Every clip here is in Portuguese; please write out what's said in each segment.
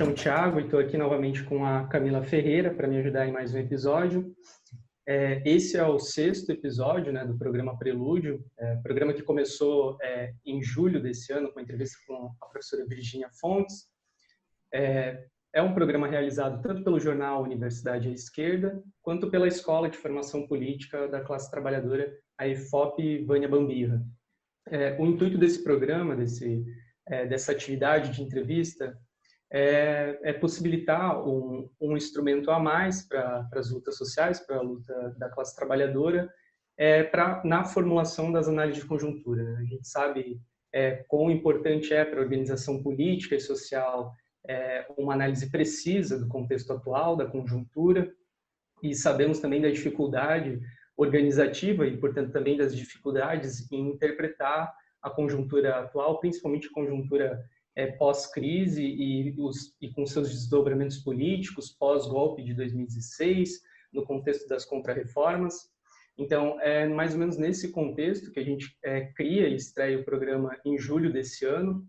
chamo Thiago e estou aqui novamente com a Camila Ferreira para me ajudar em mais um episódio. É, esse é o sexto episódio né, do programa Prelúdio, é, programa que começou é, em julho desse ano com a entrevista com a professora Virginia Fontes. É, é um programa realizado tanto pelo jornal Universidade à Esquerda, quanto pela Escola de Formação Política da Classe Trabalhadora, a EFOP Vânia Bambirra. É, o intuito desse programa, desse, é, dessa atividade de entrevista, é, é possibilitar um, um, instrumento a mais para as lutas sociais, para a luta da classe trabalhadora, é, pra, na formulação das análises de conjuntura. Né? A gente sabe é, quão importante é para a organização política e social é, uma análise precisa do contexto atual, da conjuntura, e sabemos também da dificuldade organizativa e, portanto, também das dificuldades em interpretar a conjuntura atual, principalmente a conjuntura é, pós-crise e, e, com seus desdobramentos políticos, pós-golpe de 2016, no contexto das contrarreformas. Então, é mais ou menos nesse contexto que a gente é, cria e estreia o programa em julho desse ano,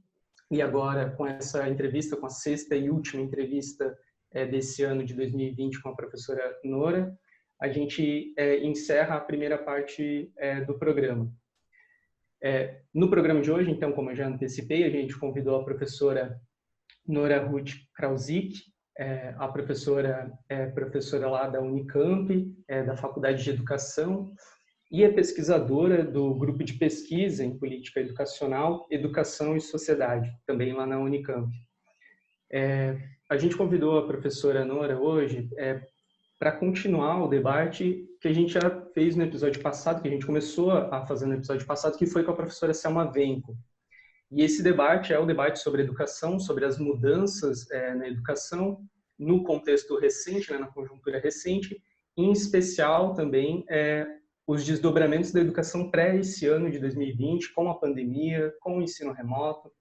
e agora com essa entrevista, com a sexta e última entrevista é, desse ano de 2020 com a professora Nora, a gente é, encerra a primeira parte é, do programa. É, no programa de hoje, então, como eu já antecipei, a gente convidou a professora Nora Ruth Krausik, é, a professora é professora lá da Unicamp, é, da Faculdade de Educação, e é pesquisadora do grupo de pesquisa em política educacional, educação e sociedade, também lá na Unicamp. É, a gente convidou a professora Nora hoje é, para continuar o debate que a gente já fez no episódio passado, que a gente começou a fazer no episódio passado, que foi com a professora Selma Venco. E esse debate é o debate sobre educação, sobre as mudanças é, na educação, no contexto recente, né, na conjuntura recente, em especial também é, os desdobramentos da educação pré esse ano de 2020, com a pandemia, com o ensino remoto,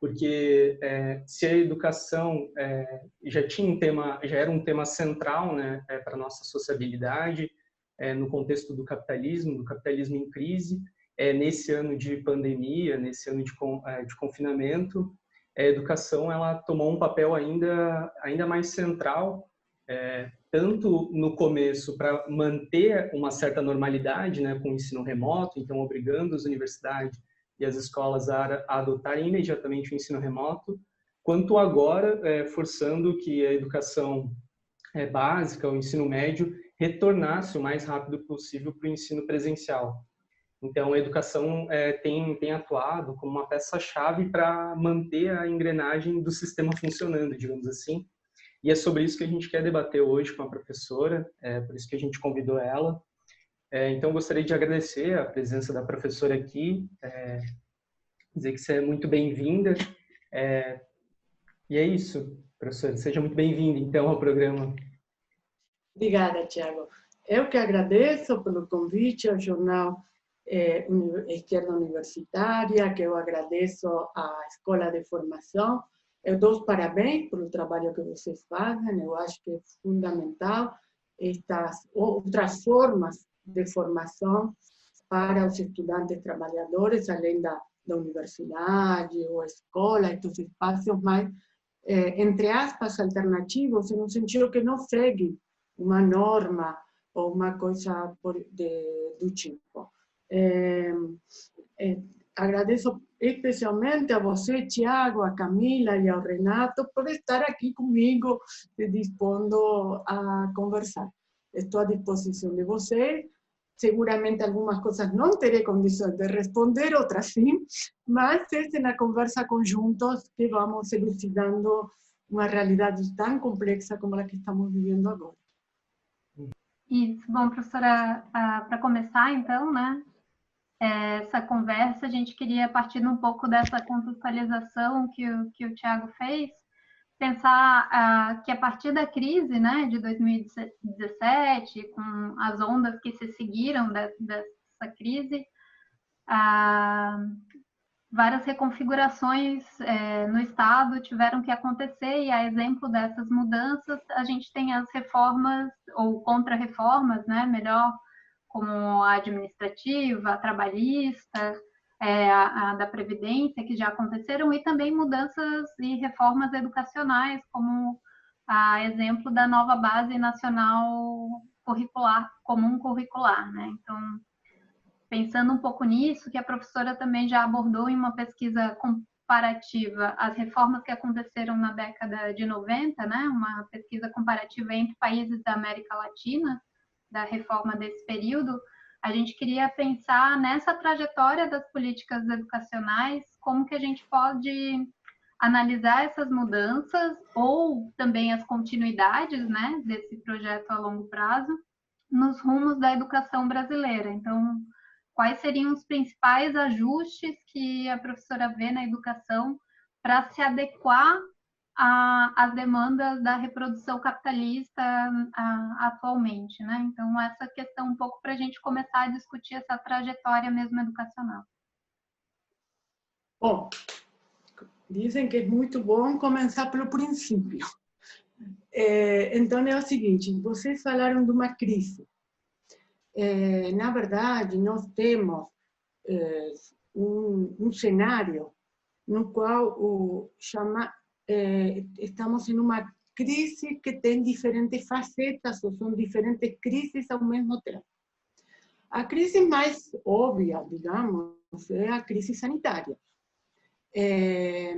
porque é, se a educação é, já tinha um tema, já era um tema central, né, é, para nossa sociabilidade, é, no contexto do capitalismo, do capitalismo em crise, é, nesse ano de pandemia, nesse ano de, é, de confinamento, a educação ela tomou um papel ainda ainda mais central, tanto no começo para manter uma certa normalidade, né, com o ensino remoto, então obrigando as universidades e as escolas a, adotarem imediatamente o ensino remoto, quanto agora é, forçando que a educação é, básica, o ensino médio, retornasse o mais rápido possível para o ensino presencial. Então, a educação é, tem, tem atuado como uma peça-chave para manter a engrenagem do sistema funcionando, digamos assim. E é sobre isso que a gente quer debater hoje com a professora, é por isso que a gente convidou ela. É, então, gostaria de agradecer a presença da professora aqui, é, dizer que você é muito bem-vinda. É, e é isso, professora, seja muito bem-vinda, então, ao programa. Obrigada, Tiago. Eu que agradeço pelo convite ao jornal é, Esquerda Universitária, que eu agradeço à Escola de Formação. Eu dou os parabéns pelo trabalho que vocês fazem, eu acho que é fundamental estas outras formas de formação para os estudantes trabalhadores, além da, da universidade ou escola, estes espaços mais, eh, entre aspas, alternativos, no sentido que não segue uma norma ou uma coisa por, de, do tipo. Eh, eh, especialmente a você, Tiago, a Camila e ao Renato por estar aqui comigo, se dispondo a conversar. Estou à disposição de vocês seguramente algunas cosas no teré condiciones de responder, otras sí, mas en la conversa conjuntos que vamos elucidando uma realidade tão complexa como a que estamos vivendo agora. Isso, bom, professora, para começar então, né, essa conversa, a gente queria partir um pouco dessa contextualização que o, que o Tiago fez, pensar uh, que a partir da crise né, de 2017, com as ondas que se seguiram de, dessa crise, uh, várias reconfigurações uh, no Estado tiveram que acontecer, e a exemplo dessas mudanças, a gente tem as reformas, ou contra-reformas, né, melhor, como a administrativa, a trabalhista, é, a, a da Previdência, que já aconteceram, e também mudanças e reformas educacionais, como a exemplo da nova Base Nacional Curricular, Comum Curricular. Né? Então, pensando um pouco nisso, que a professora também já abordou em uma pesquisa comparativa as reformas que aconteceram na década de 90, né? uma pesquisa comparativa entre países da América Latina, da reforma desse período, a gente queria pensar nessa trajetória das políticas educacionais, como que a gente pode analisar essas mudanças ou também as continuidades né, desse projeto a longo prazo nos rumos da educação brasileira. Então, quais seriam os principais ajustes que a professora vê na educação para se adequar às demandas da reprodução capitalista a, atualmente, né? Então, essa questão um pouco para a gente começar a discutir essa trajetória mesmo educacional. Bom, dizem que é muito bom começar pelo princípio. É, então, é o seguinte, vocês falaram de uma crise. É, na verdade, nós temos é, um, um, cenário no qual o, chama, é, estamos em uma crise que tem diferentes facetas, ou são diferentes crises ao mesmo tempo. A crise mais óbvia, digamos, é a crise sanitária. É,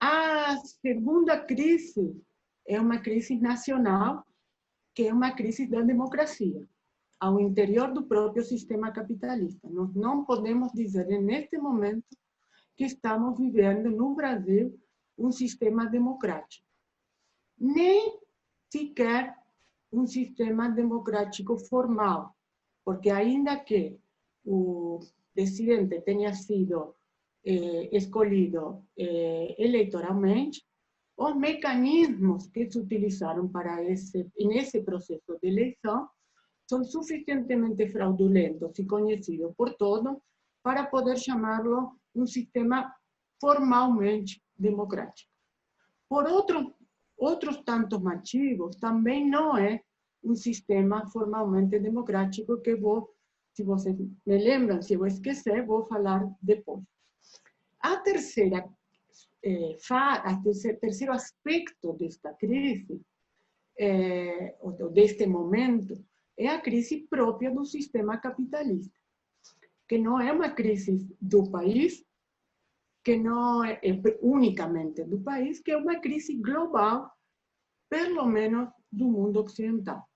a segunda crise é uma crise nacional, que é uma crise da democracia ao interior do próprio sistema capitalista. Nós não podemos dizer, neste momento, que estamos vivendo no Brasil um sistema democrático. Nem sequer um sistema democrático formal, porque ainda que o presidente tenha sido eh, escolhido eh, eleitoralmente, os mecanismos que se utilizaram para esse, nesse processo de eleição son suficientemente fraudulentos y conocidos por todos para poder llamarlo un sistema formalmente democrático. Por otro, otros tantos motivos, también no es un sistema formalmente democrático que vos, si vos me lembran, si vos esquecer, voy a hablar después. A tercera, eh, fa, tercero aspecto de esta crisis, eh, o de este momento, é a crise própria do sistema capitalista, que não é uma crise do país, que não é, é unicamente do país, que é uma crise global, pelo menos do mundo ocidental.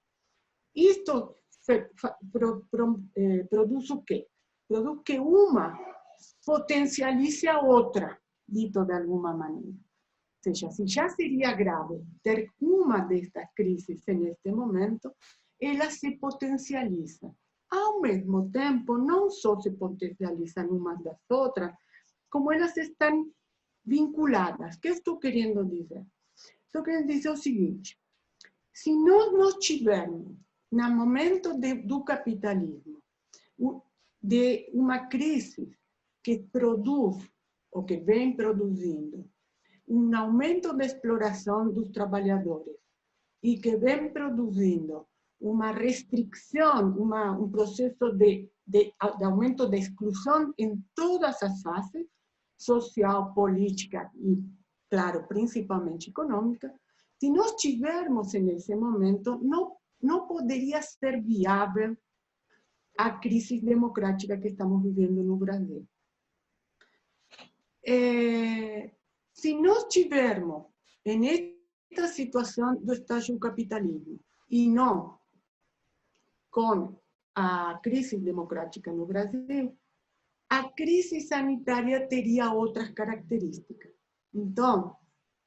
Isto eh, produz o quê? Produz que uma potencialize a outra, dito de alguma maneira. Ou seja, se já seria grave ter uma destas crises neste momento, ela se potencializa. Ao mesmo tempo, não só se potencializam umas das outras, como elas estão vinculadas. Que estou querendo dizer? Estou querendo dizer o seguinte: se nós não tivermos, no momento de, do capitalismo, de uma crise que produz, ou que vem produzindo, um aumento da exploração dos trabalhadores e que vem produzindo uma restrição, uma, um processo de, de, de aumento da exclusão em todas as fases, social, política e, claro, principalmente econômica, se nós tivermos nesse momento, não, não poderia ser viável a crise democrática que estamos vivendo no Brasil. É, se nós tivermos nesta situação do estágio capitalismo e não com a crise democrática no Brasil, a crise sanitária teria outras características. Então,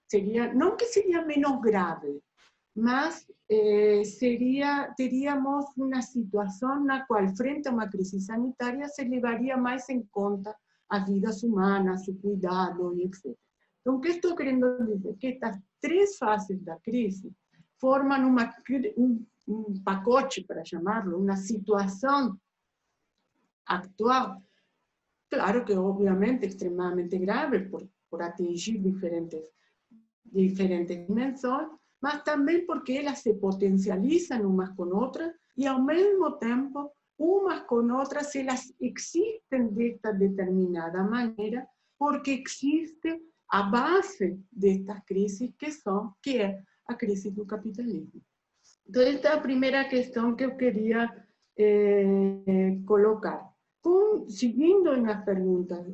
seria, não que seria menos grave, mas eh, seria, teríamos uma situação na qual, frente a uma crise sanitária, se levaria mais em conta as vidas humanas, o cuidado e etc. Então, o que estou querendo dizer? Que estas três fases da crise formam uma, um, um pacote, para chamarlo, uma situação atual, claro que obviamente extremamente grave por, por atingir diferentes, diferentes dimensões, mas também porque elas se potencializam umas com outras e ao mesmo tempo umas com outras, elas existem desta determinada maneira, porque existe a base desta crise que são que é a crise do capitalismo. Então esta é a primeira questão que eu queria eh, colocar. Com, seguindo nas perguntas,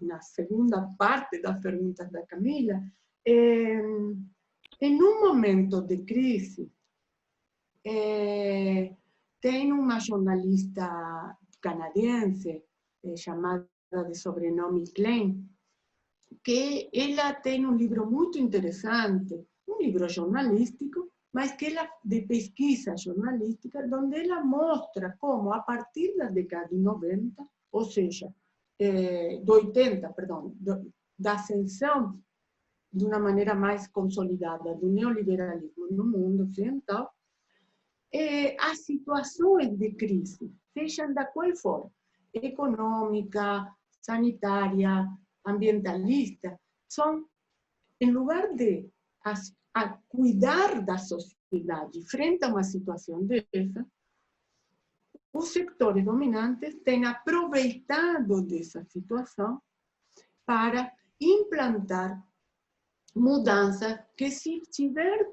na segunda parte das perguntas da Camila, eh, em um momento de crise, eh, tem uma jornalista canadense eh, chamada de sobrenome Klein, que ela tem um livro muito interessante, um livro jornalístico, mas que ela de pesquisa jornalística, onde ela mostra como a partir da década de 90, ou seja, eh, do 80, perdão, do, da de uma maneira mais consolidada do neoliberalismo no mundo ocidental, eh, as situações de crise, sejam da qual for, econômica, sanitária, ambientalista, são, em lugar de a cuidar da sociedade frente a uma situação dessa, os sectores dominantes têm aproveitado dessa situação para implantar mudanças que se tiver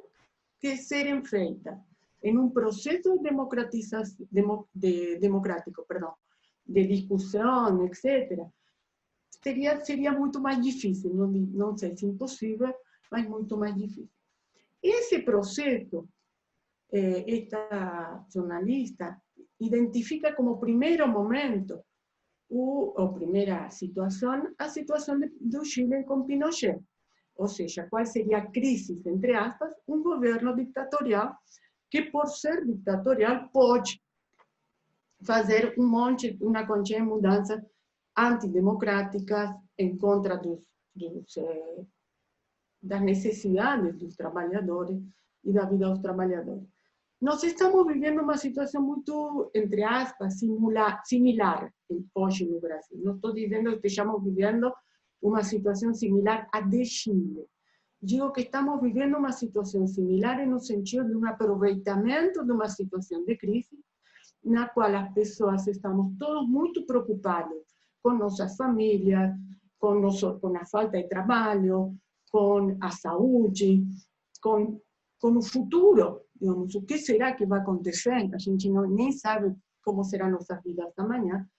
que serem feitas em um processo democrático, de discussão, etc., seria, seria muito mais difícil, não, não sei se impossível, mas muito mais difícil. Esse processo, eh, esta jornalista identifica como primeiro momento, o, primeira situação, a situação do Chile com Pinochet. Ou seja, qual seria a crise, entre aspas, um governo ditatorial que, por ser ditatorial, pode fazer um monte, uma de mudanças antidemocráticas em contra dos, dos eh, das necessidades dos trabalhadores e da vida dos trabalhadores. Nós estamos vivendo uma situação muito, entre aspas, simula, similar hoje no Brasil. Não estou dizendo que estejamos vivendo uma situação similar à de Chile. Digo que estamos vivendo uma situação similar no sentido de um aproveitamento de uma situação de crise, na qual as pessoas estamos todos muito preocupados com nossas famílias, com, nosso, falta de trabalho, con Asauchi, con, con un futuro, digamos, ¿qué será que va a acontecer? A gente no ni sabe cómo serán nuestras vidas hasta mañana.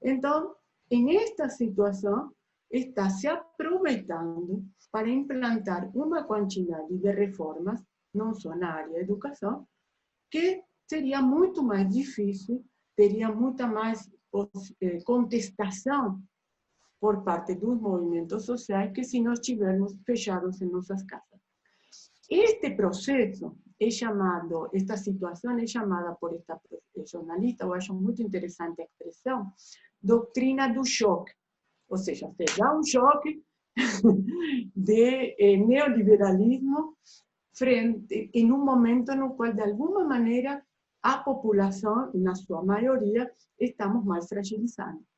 Entonces, en esta situación, está se aproveitando para implantar una cantidad de reformas, no solo en la área de educación, que sería mucho más difícil, teria muita mais eh, contestação por parte dos movimentos sociais que se nós estivermos fechados em nossas casas. Este processo é chamado, esta situação é chamada por esta jornalista, eu acho muito interessante a expressão, doutrina do choque. Ou seja, se dá um choque de eh, neoliberalismo frente, em um momento no qual, de alguma maneira, a população, na sua maioria, estamos mais fragilizados.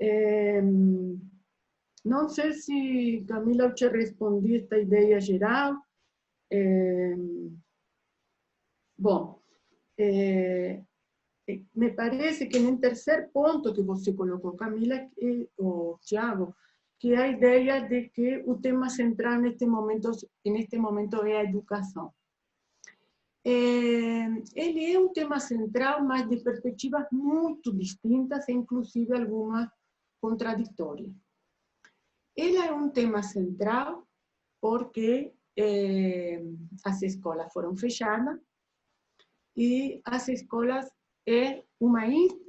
É, não sei se, Camila, eu te respondi esta ideia geral. É, bom, é, me parece que no terceiro ponto que você colocou, Camila, ou Tiago, que a ideia de que o tema central neste momento, neste momento é a educação. É, ele é um tema central, mas de perspectivas muito distintas, inclusive algumas contraditórias. Ele é um tema central porque é, as escolas foram fechadas e as escolas é uma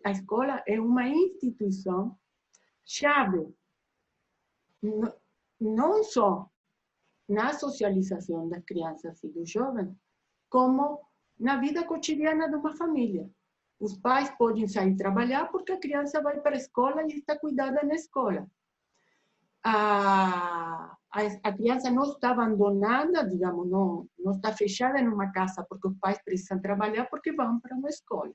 a escola é uma instituição chave não só na socialização das crianças e dos jovens, como na vida cotidiana de uma família. Os pais podem sair trabalhar porque a criança vai para a escola e está cuidada na escola. A, a, a criança não está abandonada, digamos, não, não está fechada em uma casa porque os pais precisam trabalhar porque vão para uma escola.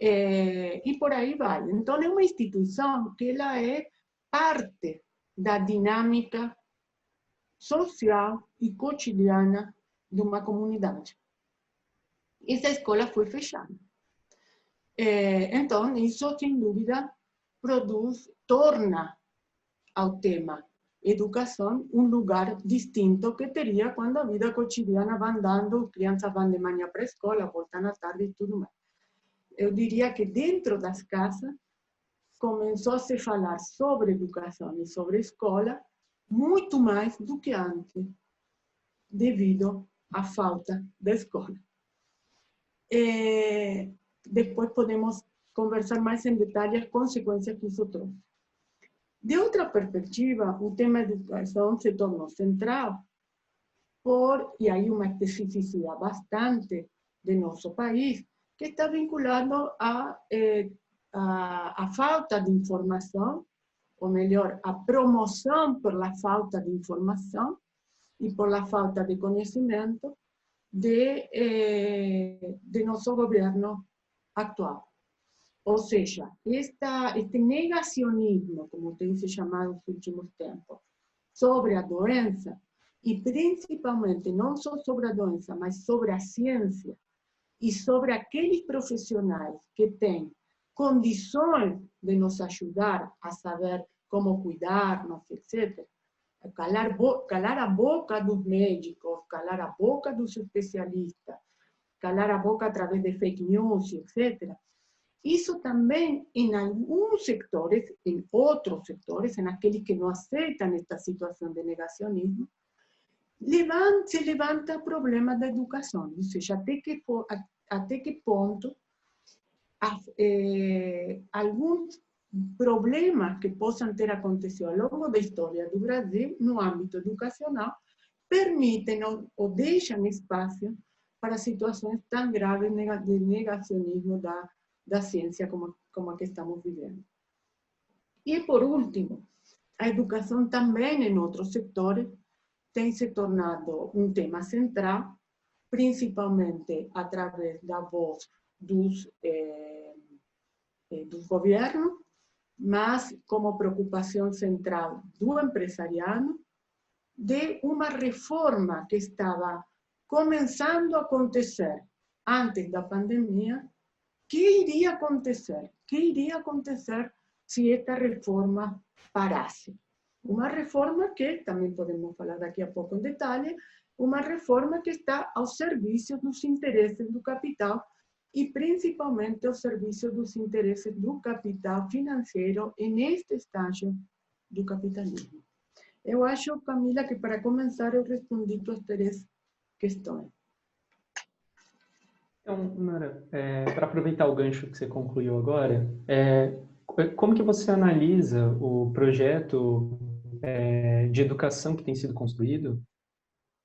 É, e por aí vai. Então, é uma instituição que ela é parte da dinâmica social e cotidiana de uma comunidade. Essa escola foi fechada. É, então, isso, sem dúvida, produz, torna ao tema educação um lugar distinto que teria quando a vida cotidiana vai andando, crianças vão de manhã para a escola, voltam à tarde e tudo mais. Eu diria que dentro das casas começou a se falar sobre educação e sobre escola muito mais do que antes, devido à falta da escola. É, depois podemos conversar mais em detalhe as consequências que trouxe. De outra perspectiva, o tema da educação se tornou central por, e aí uma especificidade bastante de nosso país, que está vinculado a, eh, a, falta de informação, ou melhor, a promoção pela falta de informação e pela falta de conhecimento de, eh, de nosso governo actual. Ou seja, este negacionismo, como tem se chamado nos últimos tempos, sobre a doença, e principalmente não só sobre a doença, mas sobre a ciência e sobre aqueles profissionais que têm condições de nos ajudar a saber como cuidarmos, etc. Calar, calar a boca dos médicos, calar a boca dos especialistas, calar a boca através de fake news, etc. Isso também, em alguns setores, em outros setores, em aqueles que não aceitam esta situação de negacionismo, levanta, se levanta o problema da educação, ou seja, até que, até que eh, alguns problemas que possam ter acontecido ao longo da história do Brasil no âmbito educacional permitem ou, ou deixam espaço para situações tão graves de negacionismo da, da ciência como, como que estamos vivendo. E, por último, a educação também em outros setores tem se tornado um tema central, principalmente através da voz dos, eh, eh, dos governos, mas como preocupação central do empresariado, de uma reforma que estava começando a acontecer antes da pandemia, que iria acontecer? Que iria acontecer se esta reforma parasse? Uma reforma que, também podemos falar daqui a pouco em detalhe, uma reforma que está ao serviço dos interesses do capital e principalmente ao serviço dos interesses do capital financeiro neste estágio do capitalismo. Eu acho, Camila, que para começar eu respondi as três questões. Então, Mara, é, para aproveitar o gancho que você concluiu agora, é, como que você analisa o projeto é, de educação que tem sido construído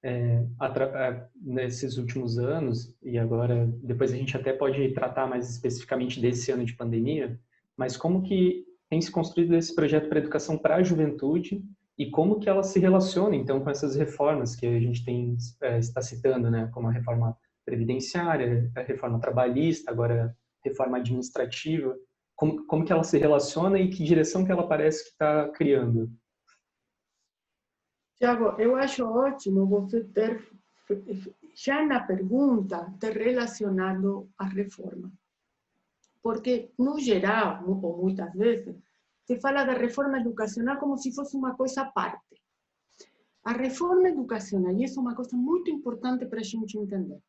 é, é, nesses últimos anos, e agora depois a gente até pode tratar mais especificamente desse ano de pandemia, mas como que tem se construído esse projeto para educação para a juventude e como que ela se relaciona então com essas reformas que a gente tem é, está citando, né, como a reforma previdenciária, a reforma trabalhista, agora a reforma administrativa, como, como que ela se relaciona e que direção que ela parece que está criando? Tiago, eu acho ótimo você ter, já na pergunta, ter relacionado a reforma. Porque, no geral, ou muitas vezes, se fala da reforma educacional como se fosse uma coisa à parte. A reforma educacional, e isso é uma coisa muito importante para a gente entender,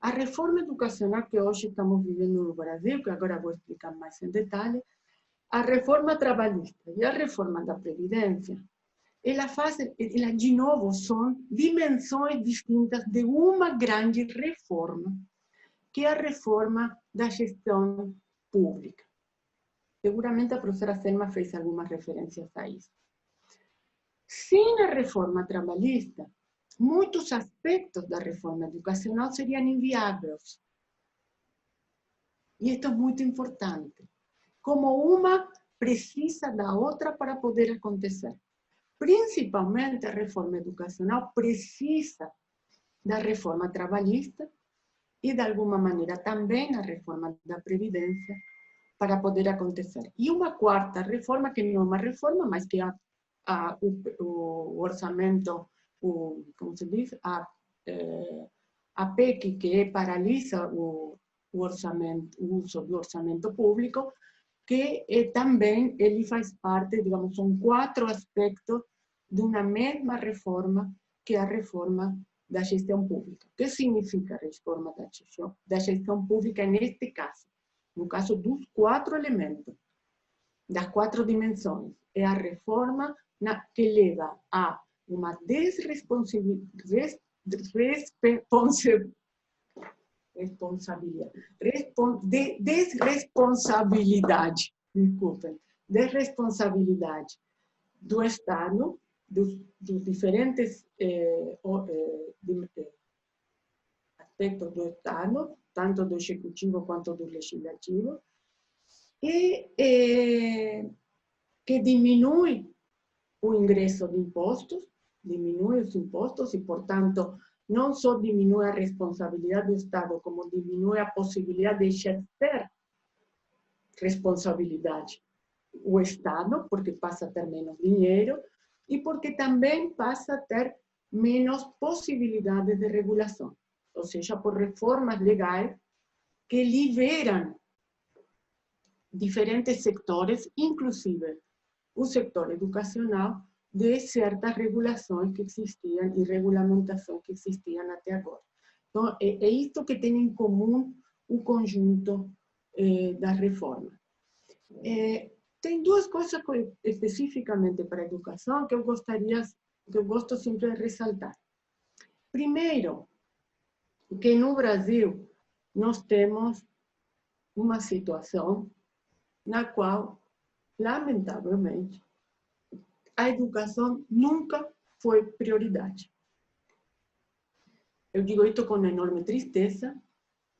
a reforma educacional que hoje estamos vivendo no Brasil, que agora vou explicar mais em detalhe, a reforma trabalhista e a reforma da Previdência, ela faz, ela de novo são dimensões distintas de uma grande reforma, que é a reforma da gestão pública. Seguramente a professora Selma fez algumas referências a isso. Sem a reforma trabalhista, muitos aspectos da reforma educacional seriam inviáveis. E isto é muito importante. Como uma precisa da outra para poder acontecer. Principalmente a reforma educacional precisa da reforma trabalhista e, de alguma maneira, também a reforma da Previdência para poder acontecer. E uma quarta reforma, que não é uma reforma, mas que é a, a, o, o orçamento o, como se diz, a, eh, a PEC, que paralisa o, o orçamento, o uso do orçamento público, que eh, também ele faz parte, digamos, são quatro aspectos de uma mesma reforma, que é a reforma da gestão pública. O que significa a reforma da gestão, da gestão pública neste caso? No caso dos quatro elementos, das quatro dimensões. É a reforma na, que leva a uma desresponsabilidade, responsabilidade, de, desresponsabilidade, desculpem, desresponsabilidade do Estado, dos, dos diferentes eh, eh, aspectos do Estado, tanto do Executivo quanto do Legislativo, e eh, que diminui o ingresso de impostos, diminui os impostos e, portanto, não só diminui a responsabilidade do Estado, como diminui a possibilidade de exercer responsabilidade o Estado, porque passa a ter menos dinheiro, e porque também passa a ter menos possibilidades de regulação, ou seja, por reformas legais que liberam diferentes sectores, inclusive o setor educacional, de certas regulações que existiam e regulamentação que existiam até agora. Então, é, isto que tem em comum o conjunto eh, das reformas. É, tem duas coisas especificamente para a educação que eu gostaria, que eu gosto sempre de ressaltar. Primeiro, que no Brasil nós temos uma situação na qual, lamentavelmente, a educação nunca foi prioridade. Eu digo isso com enorme tristeza,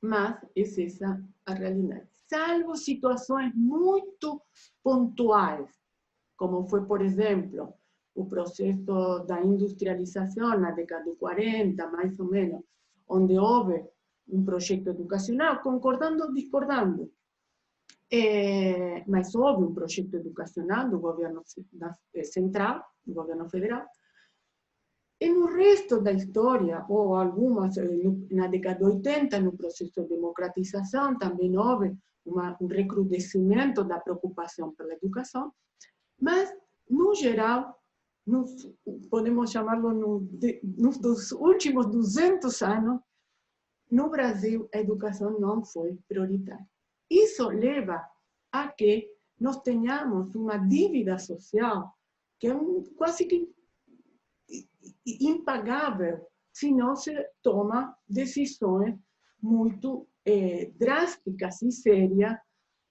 mas é essa a realidade. Salvo situações muito pontuais, como foi, por exemplo, o processo da industrialização na década de 40, mais ou menos, onde houve um projeto educacional, concordando ou discordando, é, mas houve um projeto educacional do governo eh, central, do governo federal, e no resto da história, ou algumas, eh, na década de 80, no processo de democratização, também houve uma, um recrudescimento da preocupação pela educação, mas, no geral, nos, podemos chamá-lo no, nos dos últimos 200 anos, no Brasil, a educação não foi prioritária. Isso leva a que nós tenhamos uma dívida social que é um, quase que impagável se não se toma decisões muito eh, drásticas e sérias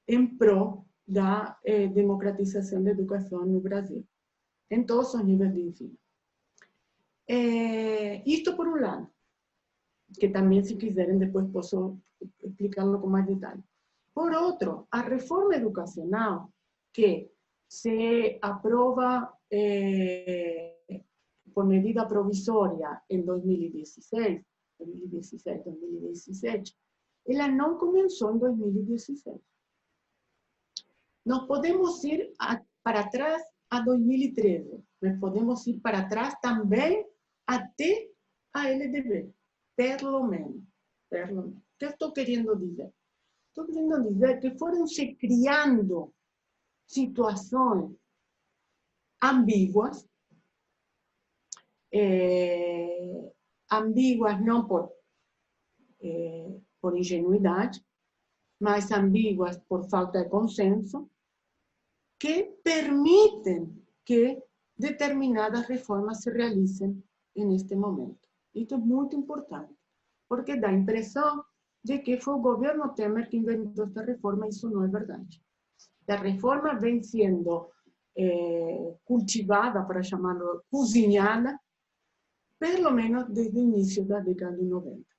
em prol da eh, democratização da educação no Brasil, em todos os níveis de ensino. Eh, isto por um lado, que também, se quiserem, depois posso explicar-lo com mais detalhe. Por outro, a reforma educacional que se aprova eh, por medida provisória em 2016, 2016, 2017, ela não começou em 2016. Nós podemos ir a, para trás a 2013, mas podemos ir para trás também até a LDB, pelo menos. Pelo menos. O que eu estou querendo dizer? Estou querendo dizer que foram se criando situações ambíguas, eh, ambíguas não por, eh, por ingenuidade, mas ambíguas por falta de consenso, que permiten que determinadas reformas se realicen en este momento. Esto es muy importante, porque da impresión de que fue el gobierno Temer que inventó esta reforma y eso no es verdad. La reforma vem siendo eh, cultivada, para llamarlo, cozinada, por lo menos desde el inicio de la década de 90.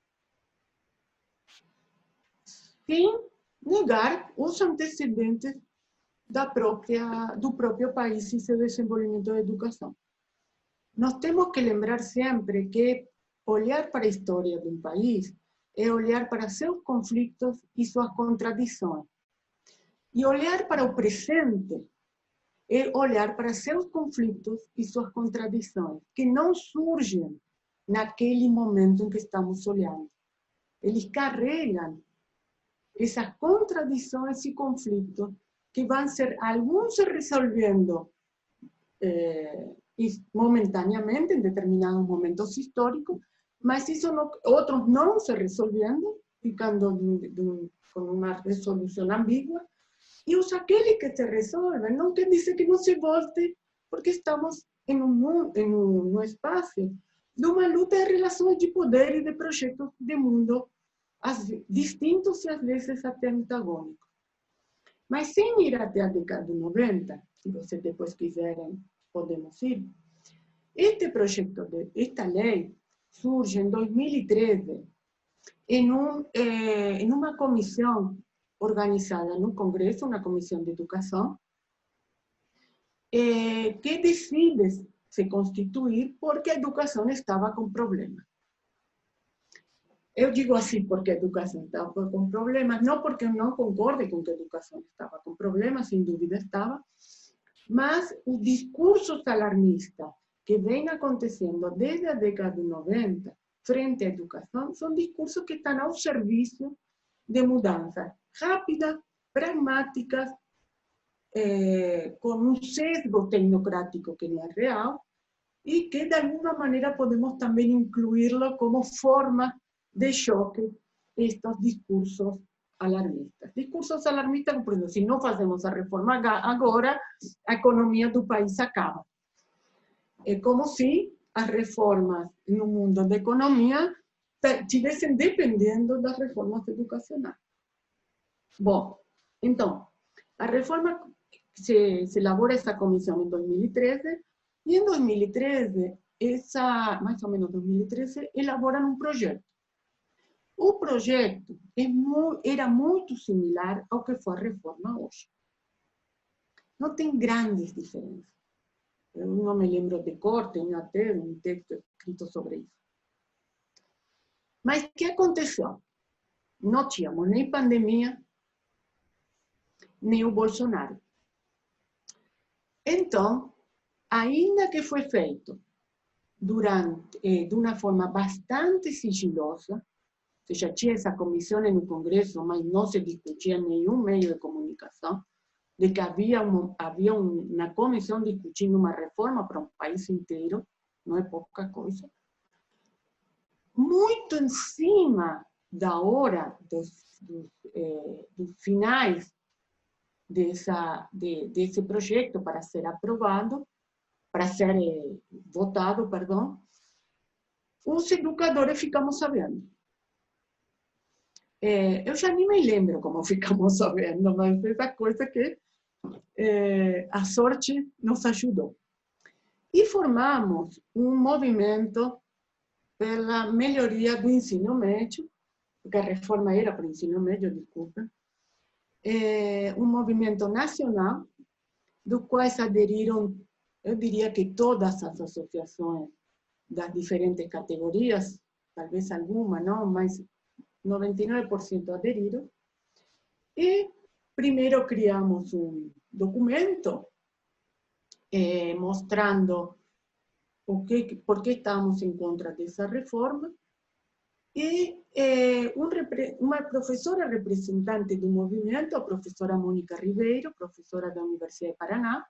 Sin negar los antecedentes da própria, do próprio país e seu desenvolvimento da educação. Nós temos que lembrar sempre que olhar para a história de um país é olhar para seus conflitos e suas contradições. E olhar para o presente é olhar para seus conflitos e suas contradições, que não surgem naquele momento em que estamos olhando. Eles carregam essa contradição, esse conflito, que van a ser, algunos se resolviendo eh, momentáneamente en determinados momentos históricos, mas eso no, otros no se resolviendo, ficando de, de, con una resolución ambigua, y os aquellos que se resuelven, no que dice que no se volte, porque estamos en un, en espacio. De una lucha de relaciones de poder y de proyectos de mundo distintos y a veces hasta antagónicos. Mas sem ir até a década de 90, se vocês depois quiserem, podemos ir, este projeto, de, esta lei, surge em 2013 em, um, eh, em uma comissão organizada no Congresso, uma comissão de educação, eh, que decide se constituir porque a educação estava com problemas. Eu digo assim porque a educação estava com problemas, não porque eu não concorde com que a educação estava com problemas, sem dúvida estava, mas o discurso alarmista que vem acontecendo desde a década de 90 frente à educação são discursos que estão ao serviço de mudanças rápidas, pragmáticas, eh, com um sesgo tecnocrático que não é real e que de alguma maneira podemos também incluí-lo como forma de choque estos discursos alarmistas. Discursos alarmistas, por exemplo, se não fazemos a reforma agora, a economia do país acaba. É como se as reformas no mundo da economia estivessem dependendo das reformas educacionais. Bom, então, a reforma, se, se elabora essa comissão em 2013, e em 2013, essa, mais ou menos 2013, elaboram um projeto o projeto era muito similar ao que foi a reforma hoje. Não tem grandes diferenças. Eu não me lembro de cor, tenho até um texto escrito sobre isso. Mas o que aconteceu? Não tínhamos nem pandemia, nem o Bolsonaro. Então, ainda que foi feito durante, eh, de uma forma bastante sigilosa, tinha essa comissão no Congresso, mas não se discutia em nenhum meio de comunicação, de que havia, uma, havia uma comissão discutindo uma reforma para um país inteiro, não é pouca coisa. Muito em cima da hora dos, dos, eh, dos finais de, desse projeto para ser aprovado, para ser eh, votado, perdão, os educadores ficamos sabendo. É, eu já nem me lembro como ficamos sabendo, mas essa coisa que é, a sorte nos ajudou. E formamos um movimento pela melhoria do ensino médio, porque a reforma era para o ensino médio, desculpa, é, um movimento nacional, do qual se aderiram, eu diria que todas as associações das diferentes categorias, talvez alguma não, mas 99% adherido, y primero creamos un documento eh, mostrando por qué, por qué, estamos en contra de esa reforma, y eh, un repre, una profesora representante del movimiento, a profesora Mónica Ribeiro, profesora de la Universidad de Paraná,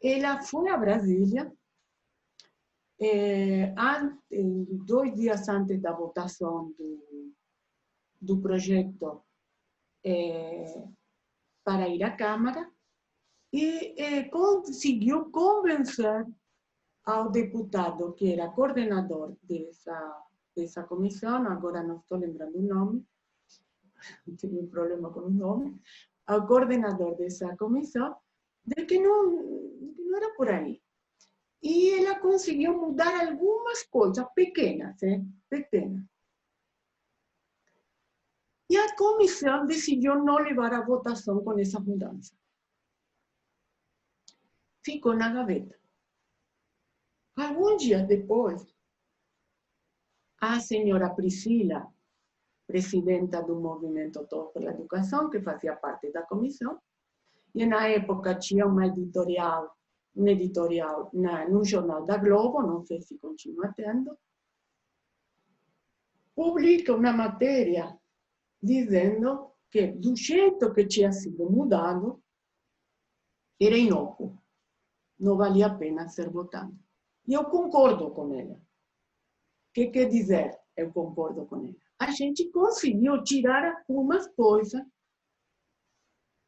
ella fue a Brasilia é, dois dias antes da votação do, do projeto é, para ir à Câmara e é, conseguiu convencer ao deputado que era coordenador dessa, dessa comissão, agora não estou lembrando o nome, tive um problema com o nome, ao coordenador dessa comissão, de que não, não era por aí e ela conseguiu mudar algumas coisas pequenas, hein? pequenas. E a comissão decidiu não levar a votação com essa mudança. Ficou na gaveta. Alguns dias depois, a senhora Priscila, presidenta do Movimento Todos pela Educação, que fazia parte da comissão, e na época tinha uma editorial um editorial na, num jornal da Globo, não sei se continua tendo, publica uma matéria dizendo que do jeito que tinha sido mudado, era inócuo, não valia a pena ser votado. E eu concordo com ela. O que quer dizer eu concordo com ela? A gente conseguiu tirar algumas coisas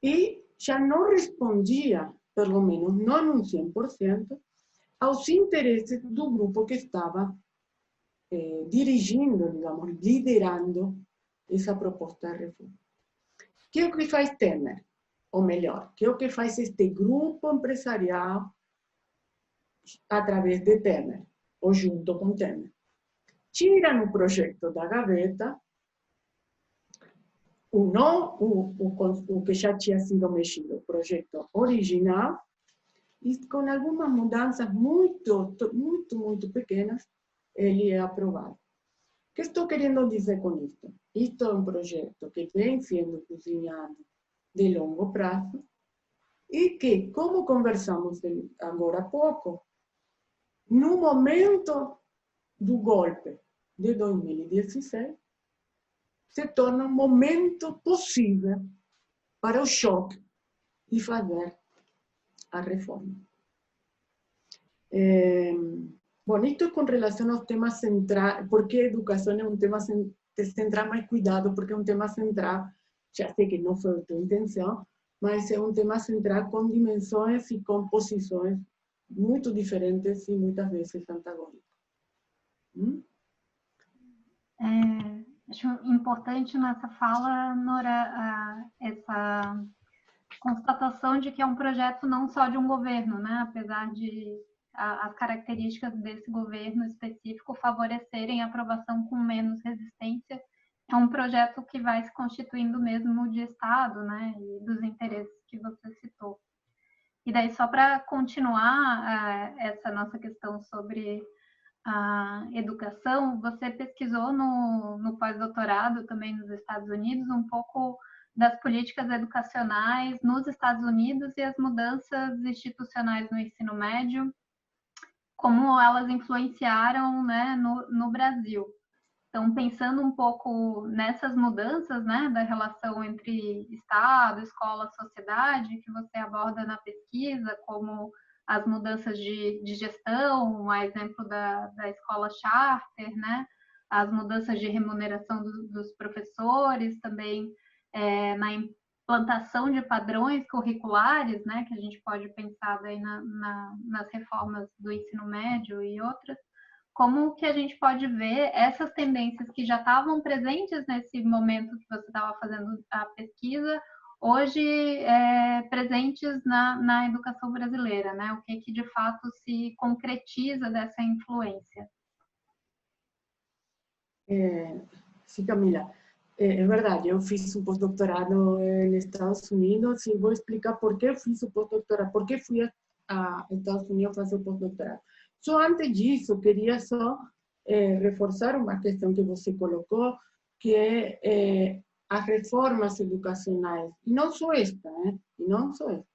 e já não respondia, pelo menos não um 100%, aos interesses do grupo que estava eh, dirigindo, digamos, liderando essa proposta de reforma. Que é o que faz Temer? Ou melhor, que é o que faz este grupo empresarial através de Temer, ou junto com Temer? Tiram o projeto da gaveta, o, o, o, o que já tinha sido mexido, o projeto original, e com algumas mudanças muito, muito, muito pequenas, ele é aprovado. O que estou querendo dizer com isto? Isto é um projeto que vem sendo cozinhado de longo prazo e que, como conversamos agora há pouco, no momento do golpe de 2016, se torna um momento possível para o choque e fazer a reforma. Eh, bueno, esto con relación a los temas centrales, porque educación es un tema central, más cuidado, porque es un tema central, ya sé que no fue tu intención, pero es un tema central con dimensiones y composiciones muy diferentes y muchas veces antagónicas. ¿Mm? É, acho importante nessa fala, Nora, essa constatação de que é um projeto não só de um governo, né? apesar de as características desse governo específico favorecerem a aprovação com menos resistência, é um projeto que vai se constituindo mesmo de Estado, né, e dos interesses que você citou. E daí, só para continuar uh, essa nossa questão sobre a educação, você pesquisou no, no pós-doutorado também nos Estados Unidos um pouco das políticas educacionais nos Estados Unidos e as mudanças institucionais no ensino médio como elas influenciaram né, no, no Brasil. Então, pensando um pouco nessas mudanças né, da relação entre Estado, escola, sociedade, que você aborda na pesquisa, como as mudanças de, de gestão, um exemplo da, da escola charter, né, as mudanças de remuneração do, dos professores, também é, na implantação de padrões curriculares, né, que a gente pode pensar daí na, na, nas reformas do ensino médio e outras, como que a gente pode ver essas tendências que já estavam presentes nesse momento que você estava fazendo a pesquisa, hoje é, presentes na, na educação brasileira, né? O que que de fato se concretiza dessa influência? É, sim, Camila. É, é verdade, eu fiz um pós-doutorado nos Estados Unidos e vou explicar por que fiz o pós-doutorado, por que fui a, a Estados Unidos fazer o pós-doutorado. Só antes disso, queria só é, reforçar uma questão que você colocou, que é, é as reformas educacionais, não só esta, né? e não só esta,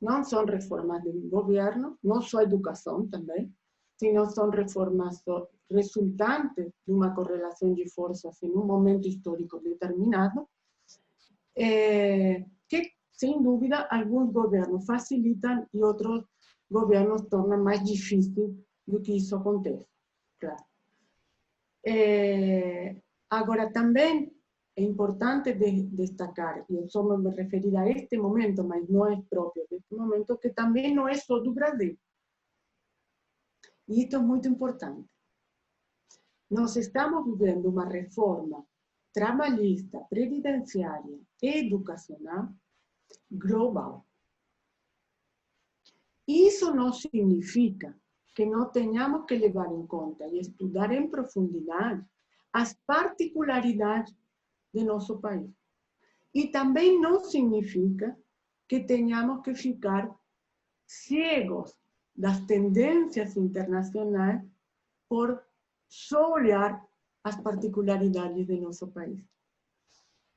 não são reformas do governo, não só educação também, sino são reformas resultantes de uma correlação de forças em um momento histórico determinado, eh, que, sem dúvida, alguns governos facilitam e outros governos tornam mais difícil do que isso acontece. Claro. Eh, agora, também é importante de, destacar, e eu só me referir a este momento, mas não é próprio deste momento, que também não é só do Brasil. E isto é muito importante. Nós estamos vivendo uma reforma trabalhista, previdenciária educacional global. Isso não significa que não tenhamos que levar em conta e estudar em profundidade as particularidades de nosso país. E também não significa que tenhamos que ficar cegos das tendências internacionais por só olhar as particularidades de nosso país.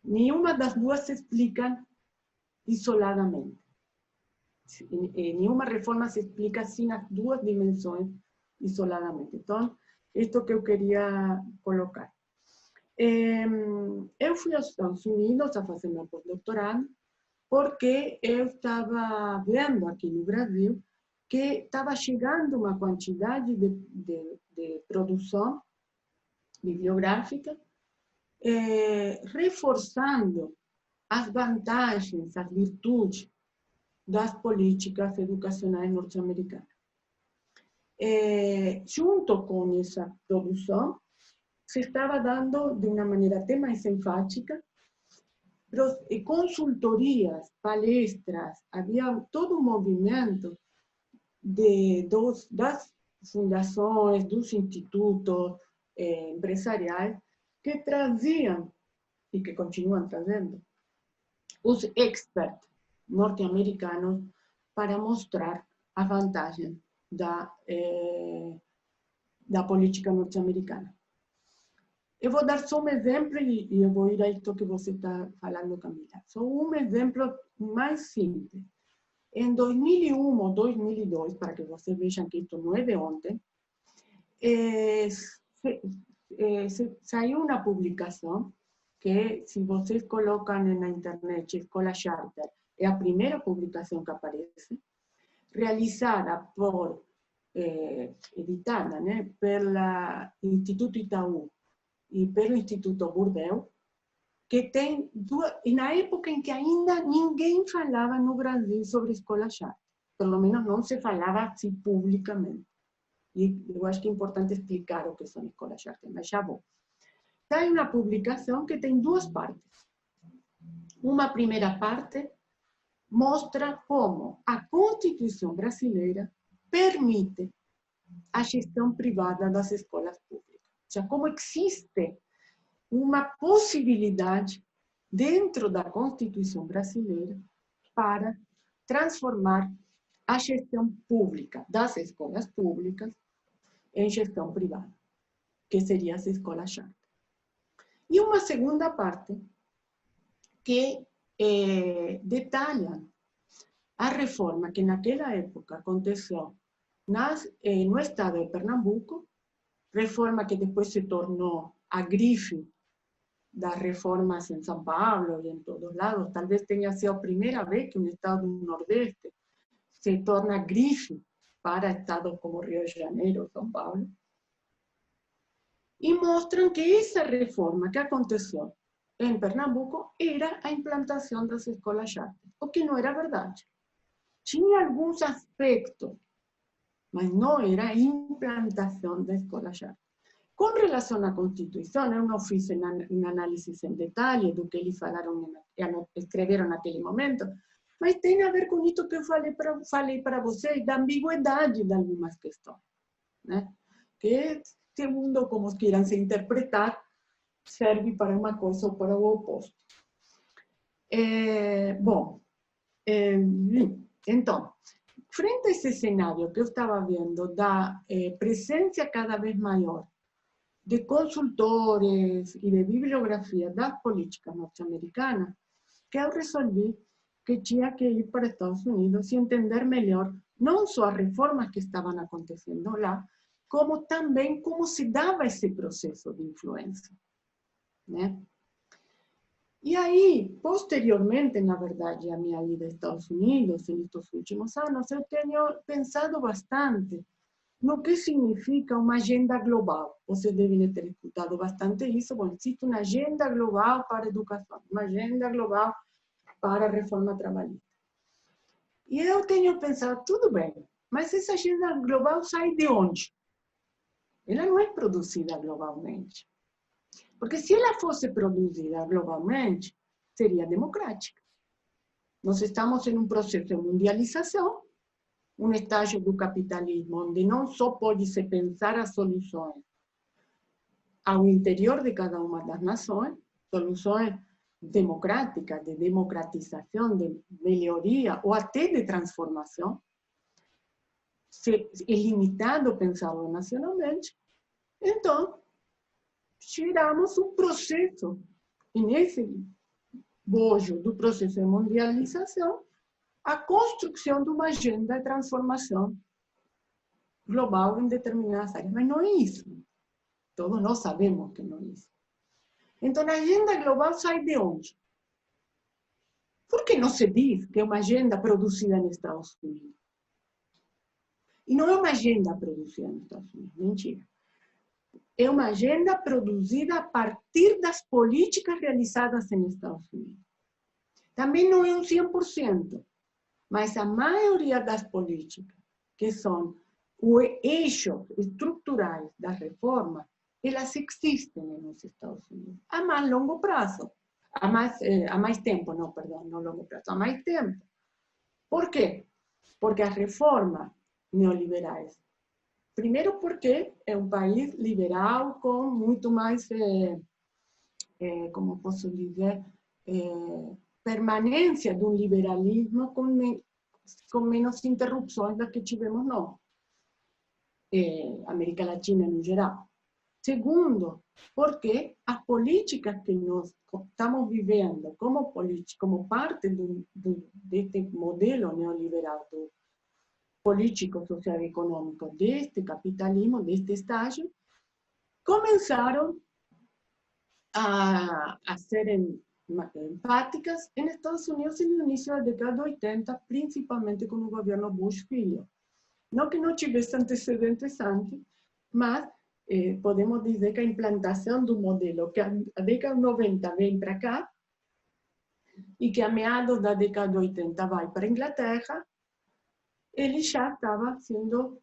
Nenhuma das duas se explica isoladamente. Nenhuma reforma se explica sem as duas dimensões isoladamente. Então, isto que eu queria colocar. Eu fui aos Estados Unidos a fazer meu pós-doutorado, porque eu estava vendo aqui no Brasil que estava chegando uma quantidade de, de, de produção bibliográfica eh, reforçando as vantagens, as virtudes das políticas educacionais norte-americanas. Eh, junto com essa produção, se estava dando de uma maneira até mais enfática consultorias, palestras, havia todo um movimento de, dos, das fundações, dos institutos eh, empresariais que traziam, e que continuam trazendo, os experts norte-americanos para mostrar a vantagem da, eh, política norte-americana. Eu vou dar só um exemplo e, e eu vou ir a isso que você está falando, Camila. Só um exemplo mais simples. Em 2001 ou 2002, para que vocês vejam que isto não é de ontem, eh, se, eh, se, saiu uma publicação que, se vocês colocam na internet Escola Charter, é a primeira publicação que aparece, realizada por, eh, editada né, pelo Instituto Itaú e pelo Instituto Burdeu, que tem duas, e na época em que ainda ninguém falava no Brasil sobre escola charter, pelo menos não se falava assim publicamente. E eu acho que é importante explicar o que são escolas charter, mas já vou. Tem uma publicação que tem duas partes. Uma primeira parte mostra como a Constituição brasileira permite a gestão privada das escolas públicas seja, como existe uma possibilidade dentro da Constituição brasileira para transformar a gestão pública das escolas públicas em gestão privada, que seria as escolas charter. E uma segunda parte que eh, detalha a reforma que naquela época aconteceu nas, eh, no estado de Pernambuco reforma que depois se tornou a grife das reformas em São Paulo e em todos lados. Talvez tenha sido a primeira vez que um estado do Nordeste se torna grife para estados como Rio de Janeiro, São Paulo. E mostram que essa reforma que aconteceu em Pernambuco era a implantação das escolas charter, o que não era verdade. Tinha alguns aspectos mas não era a implantação da escola charter. Com relação à Constituição, eu não fiz uma análise em detalhe do que eles falaram, escreveram naquele momento, mas tem a ver com isso que eu falei para falei para vocês, da ambiguidade de algumas questões. Né? Que, segundo como queiram se interpretar, serve para uma coisa ou para o oposto. Bom, Frente a esse cenário que eu estava vendo da eh, presença cada vez maior de consultores e de bibliografia das políticas norte-americanas, que eu resolvi que tinha que ir para Estados Unidos e entender melhor não só as reformas que estavam acontecendo lá, como também como se dava esse processo de influência. Né? E aí, posteriormente, na verdade, a minha ida aos Estados Unidos, nestes últimos anos, eu tenho pensado bastante no que significa uma agenda global. Vocês devem ter escutado bastante isso. Bom, existe uma agenda global para a educação, uma agenda global para reforma trabalhista. E eu tenho pensado, tudo bem, mas essa agenda global sai de onde? Ela não é produzida globalmente. Porque se ela fosse produzida globalmente, seria democrática. Nós estamos em um processo de mundialização, um estágio do capitalismo onde não só pode se pensar as soluções ao interior de cada uma das nações, soluções democráticas, de democratização, de melhoria ou até de transformação, se limitado pensá-lo nacionalmente, então tiramos um processo, e nesse bojo do processo de mundialização, a construção de uma agenda de transformação global em determinadas áreas. Mas não é isso. Todos nós sabemos que não é isso. Então, a agenda global sai de onde? Por que não se diz que é uma agenda produzida nos Estados Unidos? E não é uma agenda produzida nos Estados Unidos, mentira. É uma agenda produzida a partir das políticas realizadas nos Estados Unidos. Também não é um 100%, mas a maioria das políticas, que são os eixos estruturais da reforma, elas existem nos Estados Unidos a mais longo prazo, a mais, eh, a mais tempo, não, perdão, não longo prazo, a mais tempo. Por quê? Porque as reformas neoliberais. Primeiro porque é um país liberal com muito mais, eh, eh, como posso dizer, eh, permanência de um liberalismo com, me, com menos interrupções das que tivemos nós. América Latina no geral. Segundo, porque as políticas que nós estamos vivendo como, como parte do, do, deste modelo neoliberal, do político, social y económico de este capitalismo, de este estallido, comenzaron a, a ser en, empáticas en Estados Unidos en el inicio de la década de 80, principalmente con el gobierno Bush filho. No que no tuviese antecedentes antes, mas eh, podemos decir que la implantación de un modelo que a, a década de 90 viene para acá y e que a meados de la década de 80 va para Inglaterra, ele já estava sendo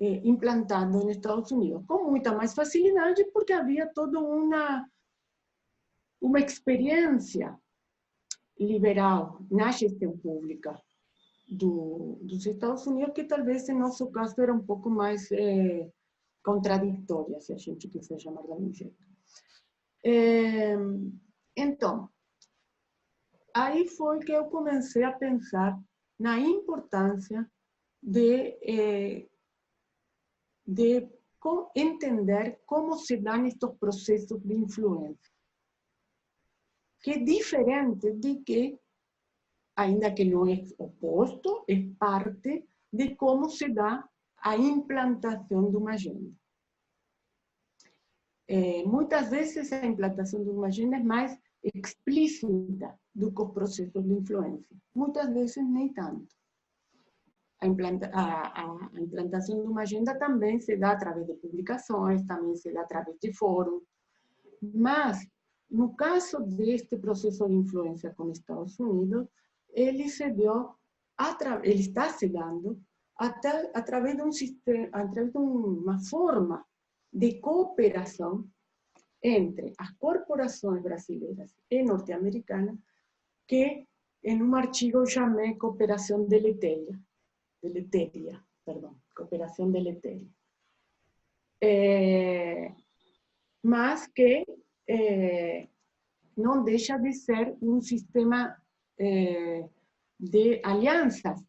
eh, implantado nos Estados Unidos, com muita mais facilidade, porque havia toda uma, uma experiência liberal na gestão pública do, dos Estados Unidos, que talvez, em nosso caso, era um pouco mais eh, contraditória, se a gente quiser chamar de algum jeito. Então, aí foi que eu comecei a pensar na importância de, eh, de entender como se dão estes processos de influência. Que é diferente de que ainda que não é oposto, é parte de como se dá a implantação de uma agenda. É, muitas vezes a implantação de uma agenda é mais explícita do que os de influência. Muitas vezes nem tanto. A, implanta, a, a, implantação de uma agenda também se dá através de publicações, também se dá através de fóruns. Mas, no caso deste processo de influência com os Estados Unidos, ele se deu, ele está se dando até, através de um sistema, através de uma forma de cooperação entre as corporações brasileiras e norte-americanas, que em um artigo chamei cooperação deletéria, deletéria, perdão, cooperação deletéria. É, mas que é, não deixa de ser um sistema eh, de alianzas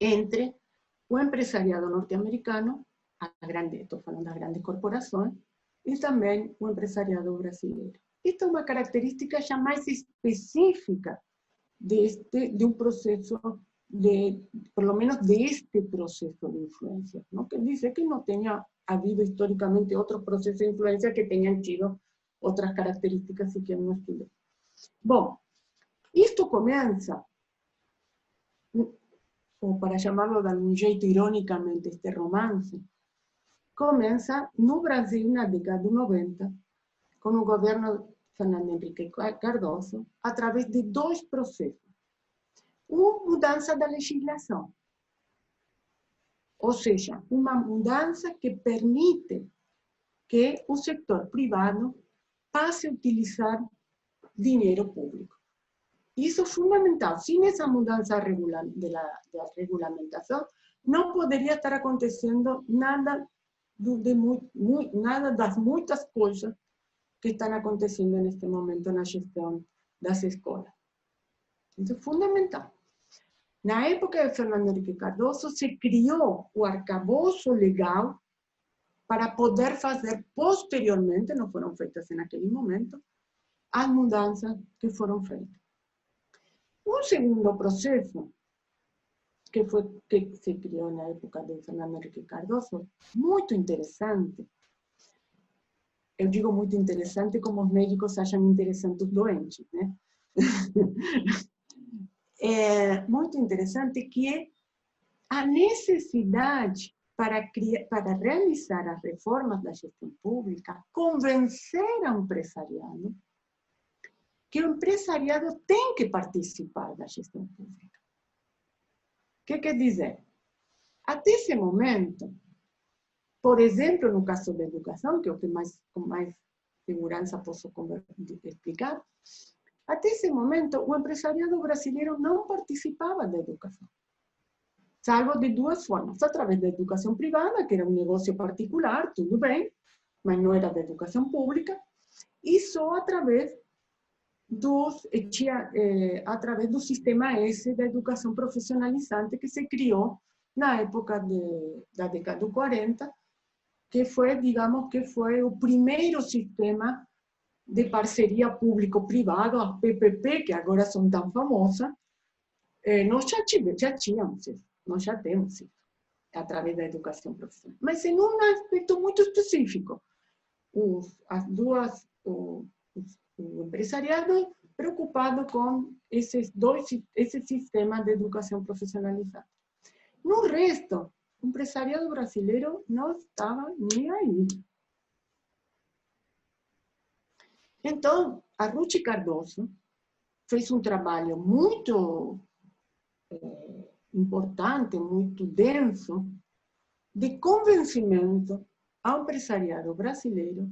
entre o empresariado norte-americano, a grande, estou falando grandes corporações, e também o empresariado brasileiro. Esta é uma característica já mais específica deste, de um processo, de, por lo menos de este proceso de influencia, ¿no? que dice que no tenía habido históricamente otros procesos de influencia que tenían sido otras características y que no estudió. Bueno, esto comienza, o para llamarlo de algún jeito irónicamente, este romance, comienza no Brasil na década de 90, con un gobierno de Fernando Enrique Cardoso, a través de dos procesos. Uma mudança da legislação, ou seja, uma mudança que permite que o setor privado passe a utilizar dinheiro público. Isso é fundamental. Sem essa mudança de de regulamentação, não poderia estar acontecendo nada, de muito, muito, nada das muitas coisas que estão acontecendo neste momento na gestão das escolas. Isso é fundamental. Na época de Fernando Henrique Cardoso, se criou o arcabouço legal para poder fazer posteriormente, não foram feitas naquele momento, as mudanças que foram feitas. Un segundo proceso, que, fue, que se creó en la época de Fernando Enrique Cardoso, muy interesante, eu digo muito interessante como os médicos acham interessante doentes, né? é muito interessante que a necessidade para, criar, para realizar as reformas da gestão pública, convencer ao empresariado que o empresariado tem que participar da gestão pública. O que quer dizer? Até esse momento, por exemplo, no caso da educação, que é o que mais, com mais segurança posso explicar, até esse momento o empresariado brasileiro não participava da educação. Salvo de duas formas. Através da educação privada, que era um negócio particular, tudo bem, mas não era da educação pública, e só através dos, tinha, eh, através do sistema S da educação profissionalizante que se criou na época de, da década de 40, que foi, digamos, que foi o primeiro sistema de parceria público-privado, a PPP, que agora são tão famosas, eh, nós já, tivemos, já tínhamos isso, nós já temos isso, através da educação profissional. Mas em um aspecto muito específico, os, as duas, o, o empresariado preocupado com esses dois, esse sistema de educação profissionalizada. No resto, o empresariado brasileiro não estava nem aí. Então, a Ruth Cardoso fez um trabalho muito é, importante, muito denso, de convencimento ao empresariado brasileiro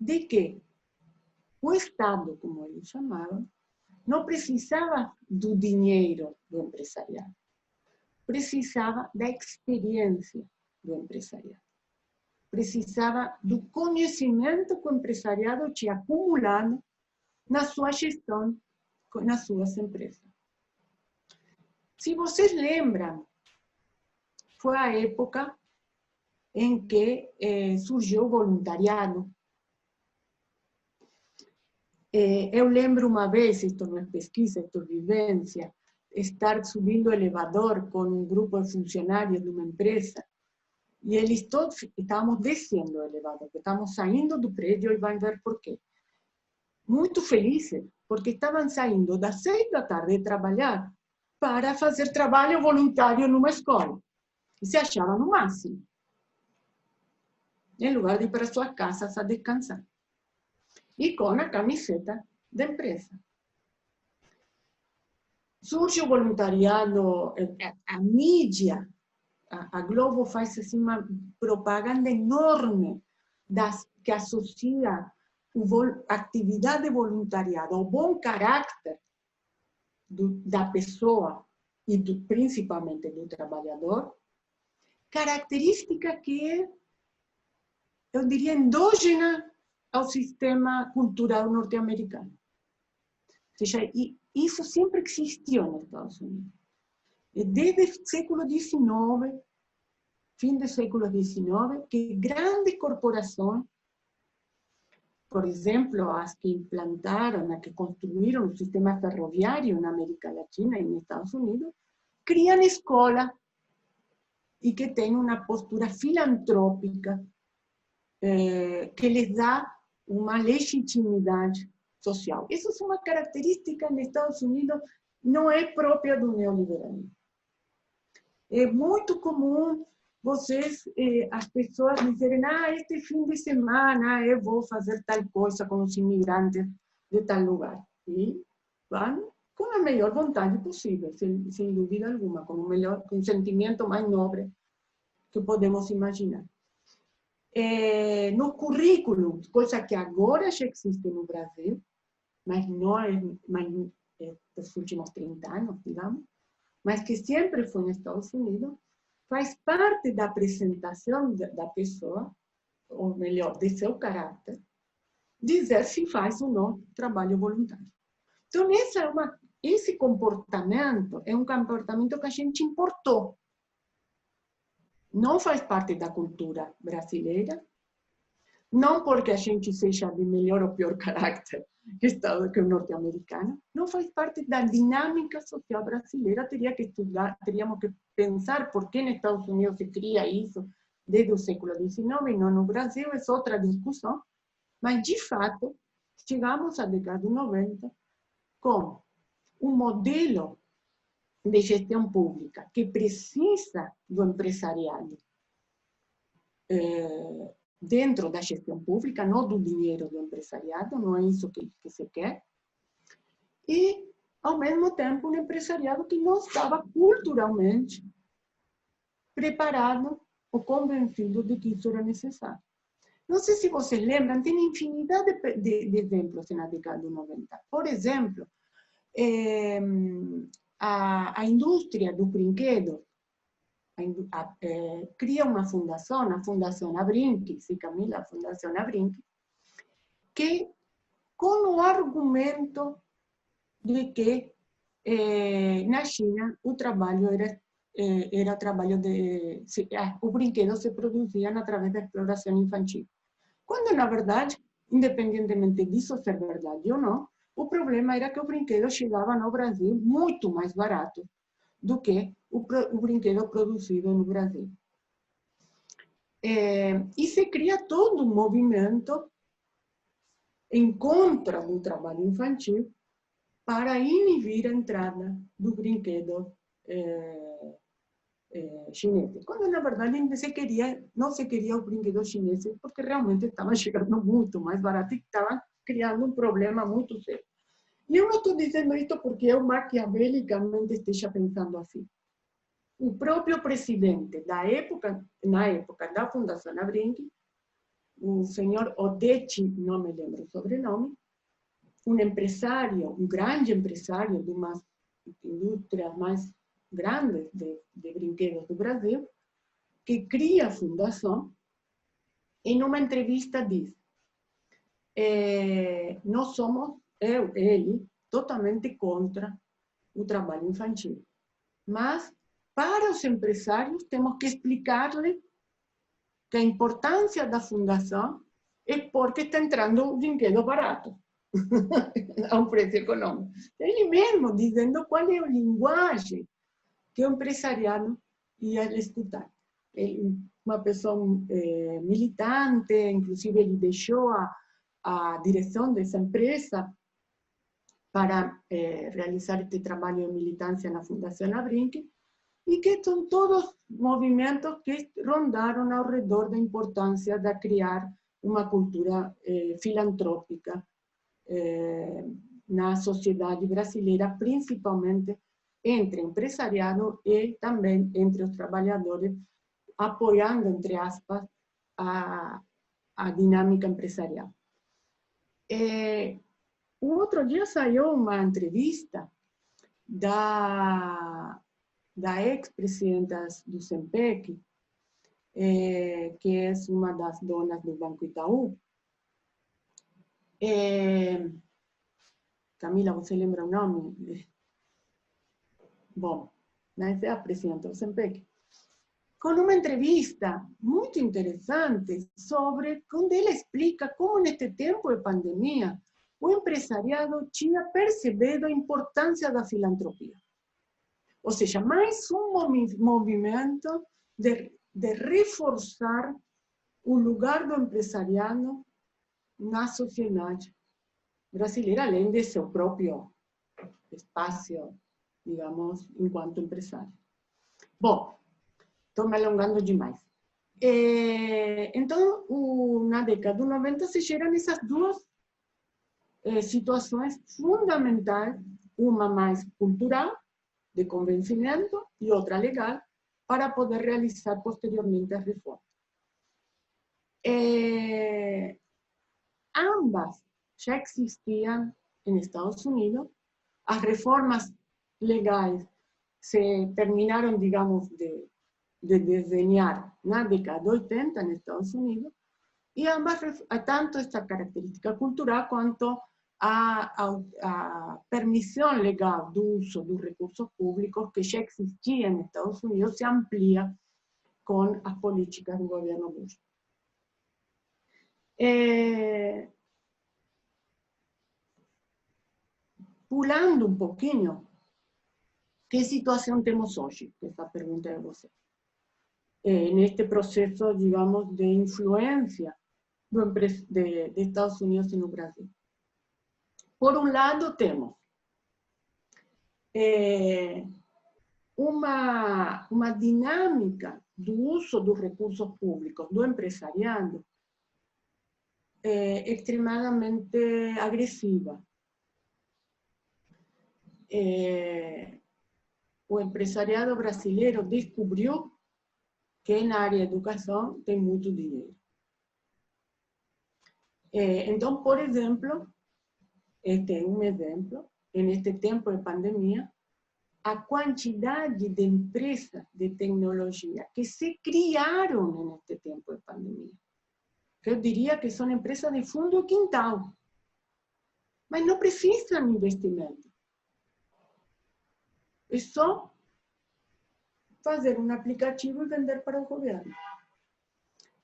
de que o Estado, como eles chamavam, não precisava do dinheiro do empresariado precisava da experiência do empresariado. Precisava do conhecimento que o empresariado tinha acumulado na sua gestão, nas suas empresas. Se vocês lembram, foi a época em que eh, surgiu o voluntariado. Eh, eu lembro uma vez, isto não é pesquisa, isto é vivência, estar subindo elevador com um grupo de funcionários de uma empresa e eles todos estávamos descendo o elevador, estávamos saindo do prédio e vão ver por quê. Muito felizes, porque estavam saindo das seis da tarde de trabalhar para fazer trabalho voluntário numa escola. E se achavam no máximo. Em lugar de ir para suas casas a descansar. E com a camiseta da empresa surge o voluntariado, a mídia, a, a, Globo faz assim uma propaganda enorme das, que associa a atividade de voluntariado ao bom caráter do, da pessoa e do, principalmente do trabalhador, característica que é, eu diria, endógena ao sistema cultural norte-americano. Ou seja, isso sempre existiu nos Estados Unidos. Eh, desde il secolo XIX, fin del século XIX, que grandes corporaciones, por ejemplo, las que implantaron, las que construyeron un sistema ferroviario en América Latina y en Estados Unidos, crean escuelas y que tienen una postura filantrópica eh, que les da una legitimidad social. Esa es una característica en Estados Unidos, no es propia del neoliberalismo. É muito comum vocês, eh, as pessoas dizerem, ah, este fim de semana eu vou fazer tal coisa com os imigrantes de tal lugar. E vão com a melhor vontade possível, sem, sem dúvida alguma, com o melhor, com o sentimento mais nobre que podemos imaginar. É, no currículo, coisa que agora já existe no Brasil, mas não é, mas, é, dos últimos 30 anos, digamos, mas que sempre foi nos Estados Unidos, faz parte da apresentação da pessoa, ou melhor, de seu caráter, dizer se faz ou não trabalho voluntário. Então, essa é uma, esse comportamento é um comportamento que a gente importou. Não faz parte da cultura brasileira, não porque a gente seja de melhor ou pior caráter, Estado que o norte-americano, não faz parte da dinâmica social brasileira. Teria que estudar, teríamos que pensar por que nos Estados Unidos se cria isso desde o século XIX e não no Brasil, é outra discussão. Mas, de fato, chegamos à década de 90 com um modelo de gestão pública que precisa do empresariado eh, dentro da gestão pública, não do dinheiro do empresariado, não é isso que, que se quer. E, ao mesmo tempo, um empresariado que não estava culturalmente preparado ou convencido de que isso era necessário. Não sei se vocês lembram, tem infinidade de, de, de exemplos na década de 90. Por exemplo, eh, a, a indústria do brinquedo a, eh, cria uma fundação, a Fundação Abrinque, se Camila, a Fundação Abrinque, que com o argumento de que eh, na China o trabalho era eh, era trabalho de se, ah, o brinquedo se produzia através da exploração infantil. Quando na verdade, independentemente disso ser verdade ou não, o problema era que o brinquedo chegava no Brasil muito mais barato do que o, brinquedo produzido no Brasil. É, e se cria todo um movimento em contra do trabalho infantil para inibir a entrada do brinquedo é, é, chinês. Quando, na verdade, se queria, não se queria o brinquedo chinês, porque realmente estava chegando muito mais barato e estava criando um problema muito sério. E eu não estou dizendo isso porque eu maquiavelicamente esteja pensando assim. O próprio presidente da época, na época da Fundação Abrinque, o senhor Odechi, não me lembro o sobrenome, um empresário, um grande empresário de uma indústrias mais grandes de, de brinquedos do Brasil, que cria a fundação, em uma entrevista diz, eh, nós somos, eu, ele, totalmente contra o trabalho infantil. Mas, para os empresários, temos que explicar-lhe que a importância da fundação é porque está entrando brinquedo barato, a um preço econômico. Ele mesmo dizendo qual é a linguagem que o empresariado ia escutar. Ele, uma pessoa é, militante, inclusive ele deixou a, a direção dessa empresa para é, realizar este trabalho de militância na Fundação Abrinque, e que são todos movimentos que rondaram ao redor da importância de criar uma cultura eh, filantrópica eh, na sociedade brasileira, principalmente entre empresariado e também entre os trabalhadores, apoiando, entre aspas, a, a dinâmica empresarial. É, um outro dia saiu uma entrevista da, da ex-presidenta do SEMPEC, é, que é uma das donas do Banco Itaú. É, Camila, você lembra o nome? Bom, mas é a presidenta do SEMPEC. Com uma entrevista muito interessante sobre, onde ela explica como neste tempo de pandemia o empresariado tinha percebido a importância da filantropia. Ou seja, mais um movimento de, de reforçar o lugar do empresariado na sociedade brasileira, além de seu próprio espaço digamos, enquanto empresário. Bom, estou me alongando demais. É, então, o, na década de 90 se geram essas duas é, situações fundamentais, uma mais cultural, de convencimento, e outra legal, para poder realizar posteriormente as reformas. É, ambas já existiam em Estados Unidos, as reformas legais se terminaron, digamos, de, de desenhar na década de 80 en Estados Unidos, y ambas, tanto esta característica cultural quanto a, a, a legal do uso dos recursos públicos que já existia em Estados Unidos se amplia com as políticas do governo Bush. É... Pulando um pouquinho que situação temos hoje? Essa pergunta é você. Eh, neste processo, digamos, de influência de, de Estados Unidos no Brasil. Por um lado, temos é, uma, uma dinâmica do uso dos recursos públicos, do empresariado, é, extremadamente agressiva. É, o empresariado brasileiro descobriu que na área de educação tem muito dinheiro. É, então, por exemplo, este é um exemplo, neste tempo de pandemia, a quantidade de empresas de tecnologia que se criaram neste tempo de pandemia. Eu diria que são empresas de fundo quintal, mas não precisam de investimento. É só fazer um aplicativo e vender para o governo.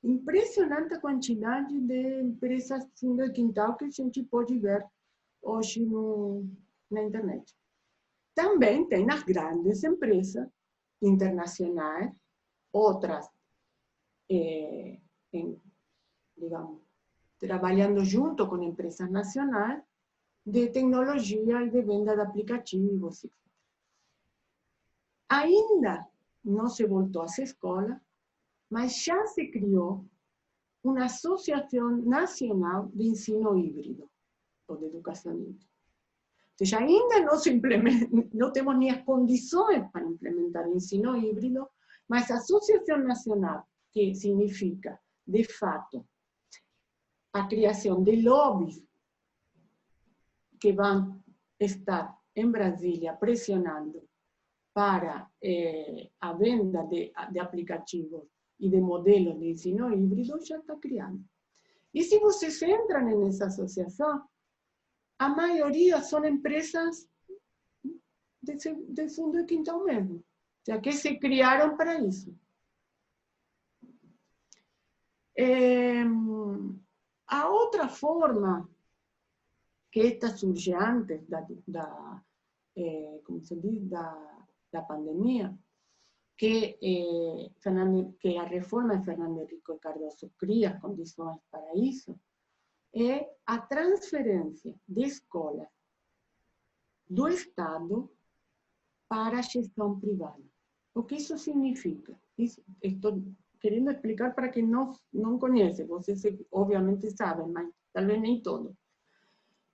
Impressionante a quantidade de empresas fundo quintal que a gente pode ver hoje no, na internet. Também tem as grandes empresas internacionais, outras, eh, em, digamos, trabalhando junto com empresas nacionais de tecnologia e de venda de aplicativos. Ainda não se voltou às escolas, mas já se criou uma Associação Nacional de Ensino Híbrido, de Híbrida. seja, ainda não, se não temos nem as condições para implementar o ensino híbrido, mas a Associação Nacional, que significa, de fato, a criação de lobbies que vão estar em Brasília pressionando para eh, a venda de, de aplicativos e de modelos de ensino híbrido, já está criando. E se vocês entram nessa associação, a maioria são empresas de, de fundo de quintal mesmo, já que se criaram para isso. É, a outra forma que esta surge antes da, é, como se diz, da, da pandemia, que, eh, que a reforma de Fernando Henrique Cardoso cria condições para isso, é a transferência de escolas do Estado para a gestão privada. O que isso significa? Isso, estou querendo explicar para quem não, não conhece, vocês obviamente sabem, mas talvez nem todo.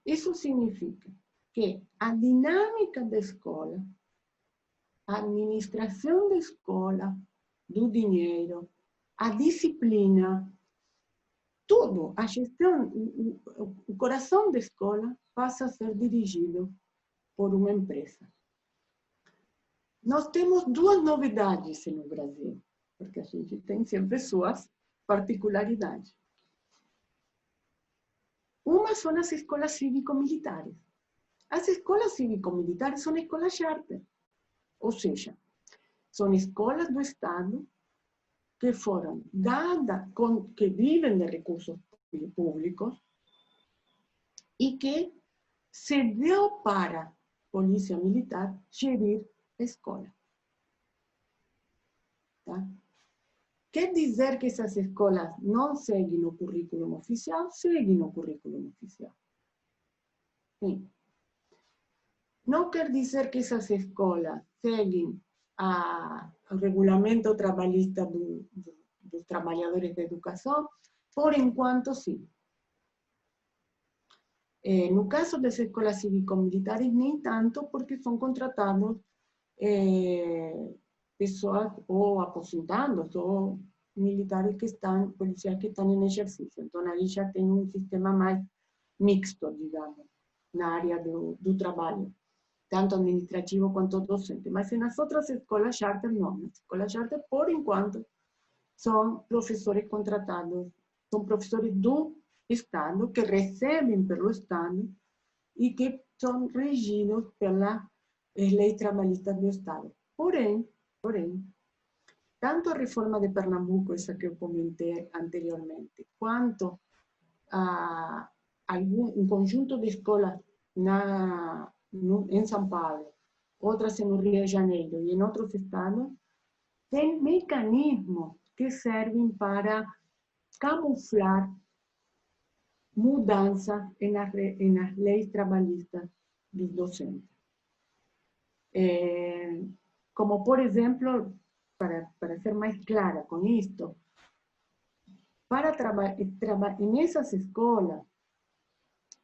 Isso significa que a dinâmica da escola, a administração da escola, do dinheiro, a disciplina, tudo, a gestão, o coração da escola passa a ser dirigido por uma empresa. Nós temos duas novidades no Brasil, porque a gente tem sempre suas particularidades. Uma são as escolas cívico-militares. As escolas cívico-militares são escolas charter, ou seja, são escolas do Estado que foram dadas, con, que vivem de recursos públicos e que se deu para a Polícia Militar gerir a escola. Tá? Quer dizer que essas escolas não seguem o currículo oficial? Seguem o currículo oficial. Sim. Não quer dizer que essas escolas seguem a, regulamento trabalhista do, do, dos trabalhadores de educação, por enquanto sim. Eh, no caso das escolas cívico-militares, nem tanto, porque são contratados eh, pessoas ou aposentados ou militares que estão, policiais que estão em exercício. Então, ali já tem um sistema mais mixto, digamos, na área do, do trabalho tanto administrativo quanto docente. Mas nas outras escolas charter, não. Nas escolas charter, por enquanto, são professores contratados, são professores do Estado, que recebem pelo Estado e que são regidos pela lei trabalhista do Estado. Porém, porém, tanto a reforma de Pernambuco, essa que eu comentei anteriormente, quanto a algum, um conjunto de escolas na em São Paulo, outras no Rio de Janeiro e em outros estados, tem mecanismos que servem para camuflar mudança nas, nas leis trabalhistas dos docentes. É, como, por exemplo, para, para ser mais clara com isto, para trabalhar nessas escolas,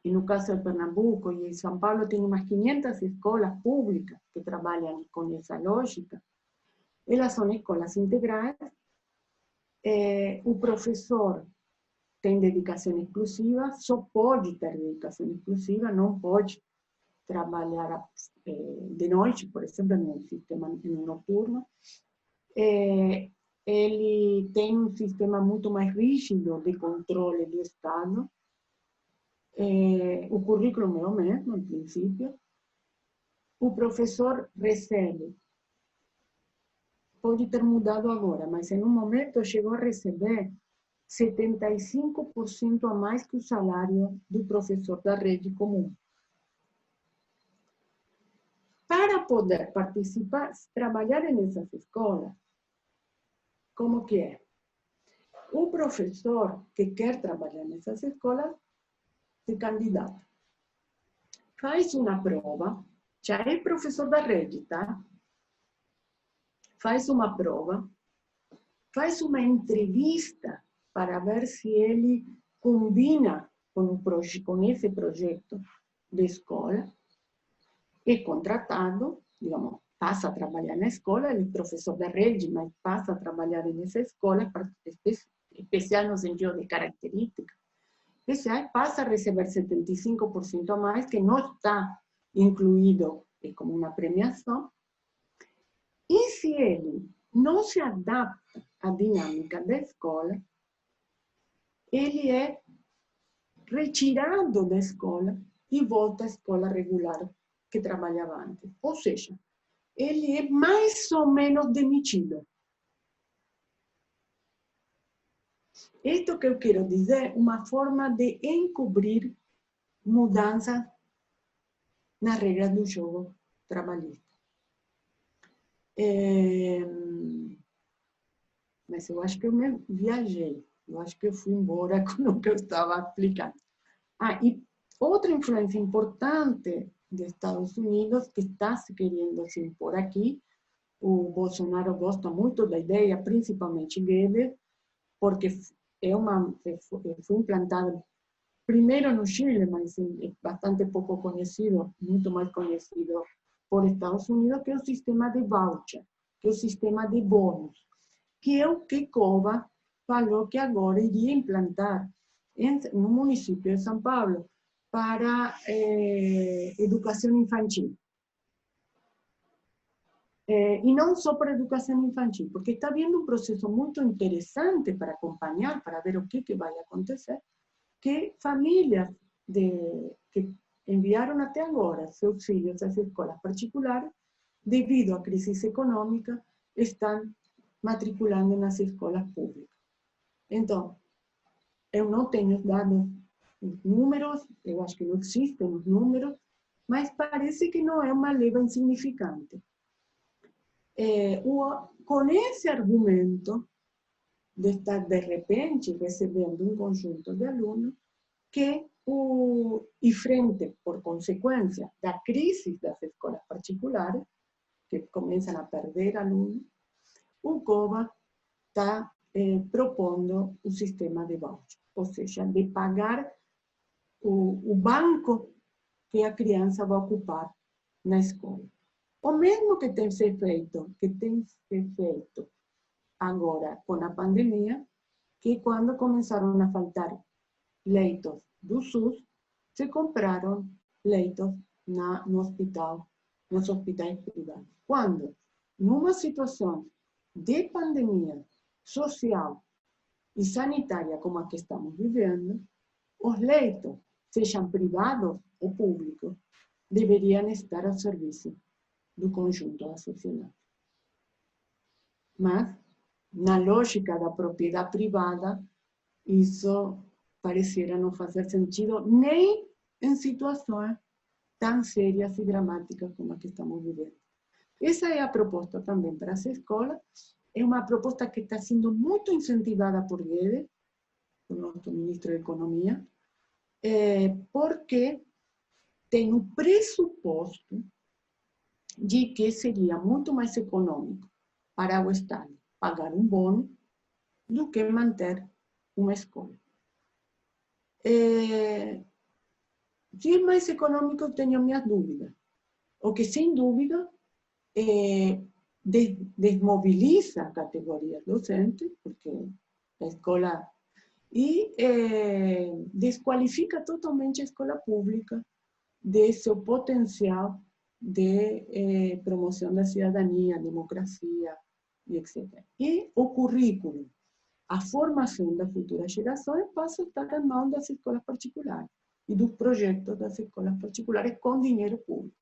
e no caso de Pernambuco e em São Paulo tem umas 500 escolas públicas que trabalham com essa lógica, elas são escolas integrais, eh, o professor tem dedicação exclusiva, só pode ter dedicação exclusiva, não pode trabalhar eh, de noite, por exemplo, no sistema noturno. Eh, ele tem um sistema muito mais rígido de controle do Estado. É, o currículo o mesmo, em princípio. O professor recebe. Pode ter mudado agora, mas em um momento chegou a receber 75% a mais que o salário do professor da rede comum. Para poder participar, trabalhar nessas escolas, como que é? O professor que quer trabalhar nessas escolas si candidata. Fai una prova, c'è il professor da recita, fai una prova, fai una intervista per vedere se ele combina con, con ese progetto di scuola e contrattato, diciamo, passa a lavorare nella scuola, il professor da Reggi, ma passa a lavorare nella scuola, speciale no sentido di caratteristica. Característica especial, passa a receber 75% a mais, que não está incluído como uma premiação. E se ele não se adapta à dinâmica da escola, ele é retirado da escola e volta à escola regular que trabalhava antes. Ou seja, ele é mais ou menos demitido. Isto que eu quero dizer, uma forma de encobrir mudança nas regras do jogo trabalhista. É... Mas eu acho que eu me viajei. Eu acho que eu fui embora com o que eu estava explicando. Ah, e outra influência importante de Estados Unidos que está se querendo se impor aqui. O Bolsonaro gosta muito da ideia, principalmente Guedes, porque é uma, foi implantado primeiro no Chile, mas bastante pouco conhecido, muito mais conhecido por Estados Unidos, que é o sistema de voucher, que é o sistema de bônus, que é o que Cova falou que agora iria implantar no município de São Paulo para eh, educação infantil. Eh, e não só para educação infantil, porque está havendo um processo muito interessante para acompanhar, para ver o que, que vai acontecer, que famílias de, que enviaram até agora seus filhos às escolas particulares, devido à crise econômica, estão matriculando nas escolas públicas. Então, eu não tenho dados números, eu acho que não existem os números, mas parece que não é uma leva insignificante. O, com esse argumento de estar, de repente, recebendo um conjunto de alunos que, e frente, por consequência, da crise das escolas particulares, que começam a perder alunos, o está eh, propondo o sistema de voucher, ou seja, de pagar o banco que a criança vai ocupar na escola. O mesmo que tem se feito, que tem se feito agora com pandemia, que quando começaram a faltar leitos do SUS, se compraram leitos na, no hospital, nos hospitais privados. Quando, numa situação de pandemia social e sanitária como a que estamos vivendo, os leitos sejam privados ou públicos, deveriam estar ao serviço do conjunto da sociedade. Mas, na lógica da propriedade privada, isso pareciera não fazer sentido nem em situações tão sérias e dramáticas como a que estamos vivendo. Essa é a proposta também para as escolas. É uma proposta que está sendo muito incentivada por Guedes, o nosso ministro de Economia, é, porque tem o pressuposto de que seria muito mais econômico para o Estado pagar um bônus do que manter uma escola. É, se é mais econômico, tenho minhas dúvidas. O que, sem dúvida, é, desmobiliza a categoria docente, porque a escola. e é, desqualifica totalmente a escola pública de seu potencial de eh, promoção da cidadania, democracia e etc. E o currículo, a formação das futuras gerações passa a estar nas mãos das escolas particulares e dos projetos das escolas particulares com dinheiro público.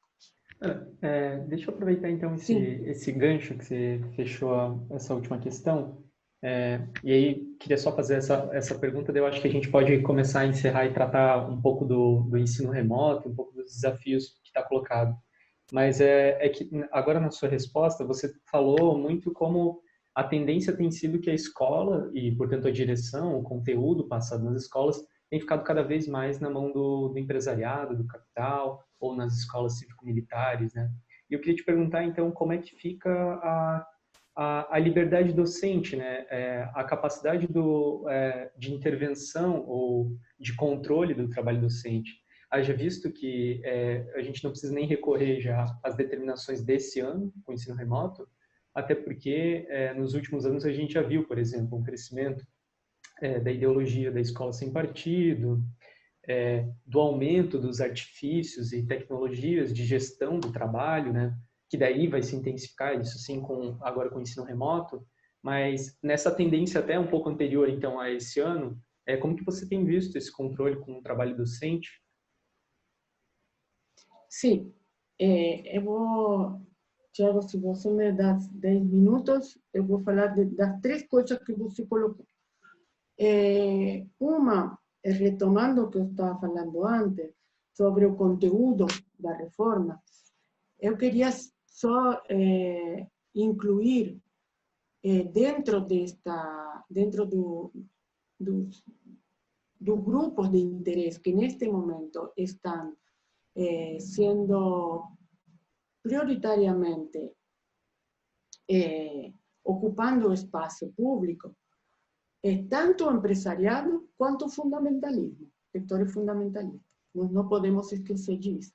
É, deixa eu aproveitar então esse, esse gancho que você fechou essa última questão. É, e aí, queria só fazer essa, essa pergunta, eu acho que a gente pode começar a encerrar e tratar um pouco do, do ensino remoto, um pouco dos desafios que está colocado. Mas é, é que agora na sua resposta, você falou muito como a tendência tem sido que a escola e, portanto, a direção, o conteúdo passado nas escolas tem ficado cada vez mais na mão do, do empresariado, do capital, ou nas escolas cívico-militares, né? E eu queria te perguntar, então, como é que fica a, a, a liberdade docente, né? É, a capacidade do, é, de intervenção ou de controle do trabalho docente. Haja visto que é, a gente não precisa nem recorrer já às determinações desse ano com o ensino remoto, até porque é, nos últimos anos a gente já viu, por exemplo, um crescimento é, da ideologia da escola sem partido, é, do aumento dos artifícios e tecnologias de gestão do trabalho, né? Que daí vai se intensificar isso sim com agora com o ensino remoto, mas nessa tendência até um pouco anterior então a esse ano, é como que você tem visto esse controle com o trabalho docente? Sim, é, eu vou, Tiago, se você me dá 10 minutos, eu vou falar de, das três coisas que você colocou. É, uma retomando o que eu estava falando antes, sobre o conteúdo da reforma, eu queria só é, incluir é, dentro desta, dentro do, dos, dos grupos de interesse que neste momento estão é, sendo prioritariamente ocupando o espaço público, é tanto empresariado quanto o fundamentalismo, sectores fundamentalistas. Nós não podemos esquecer disso.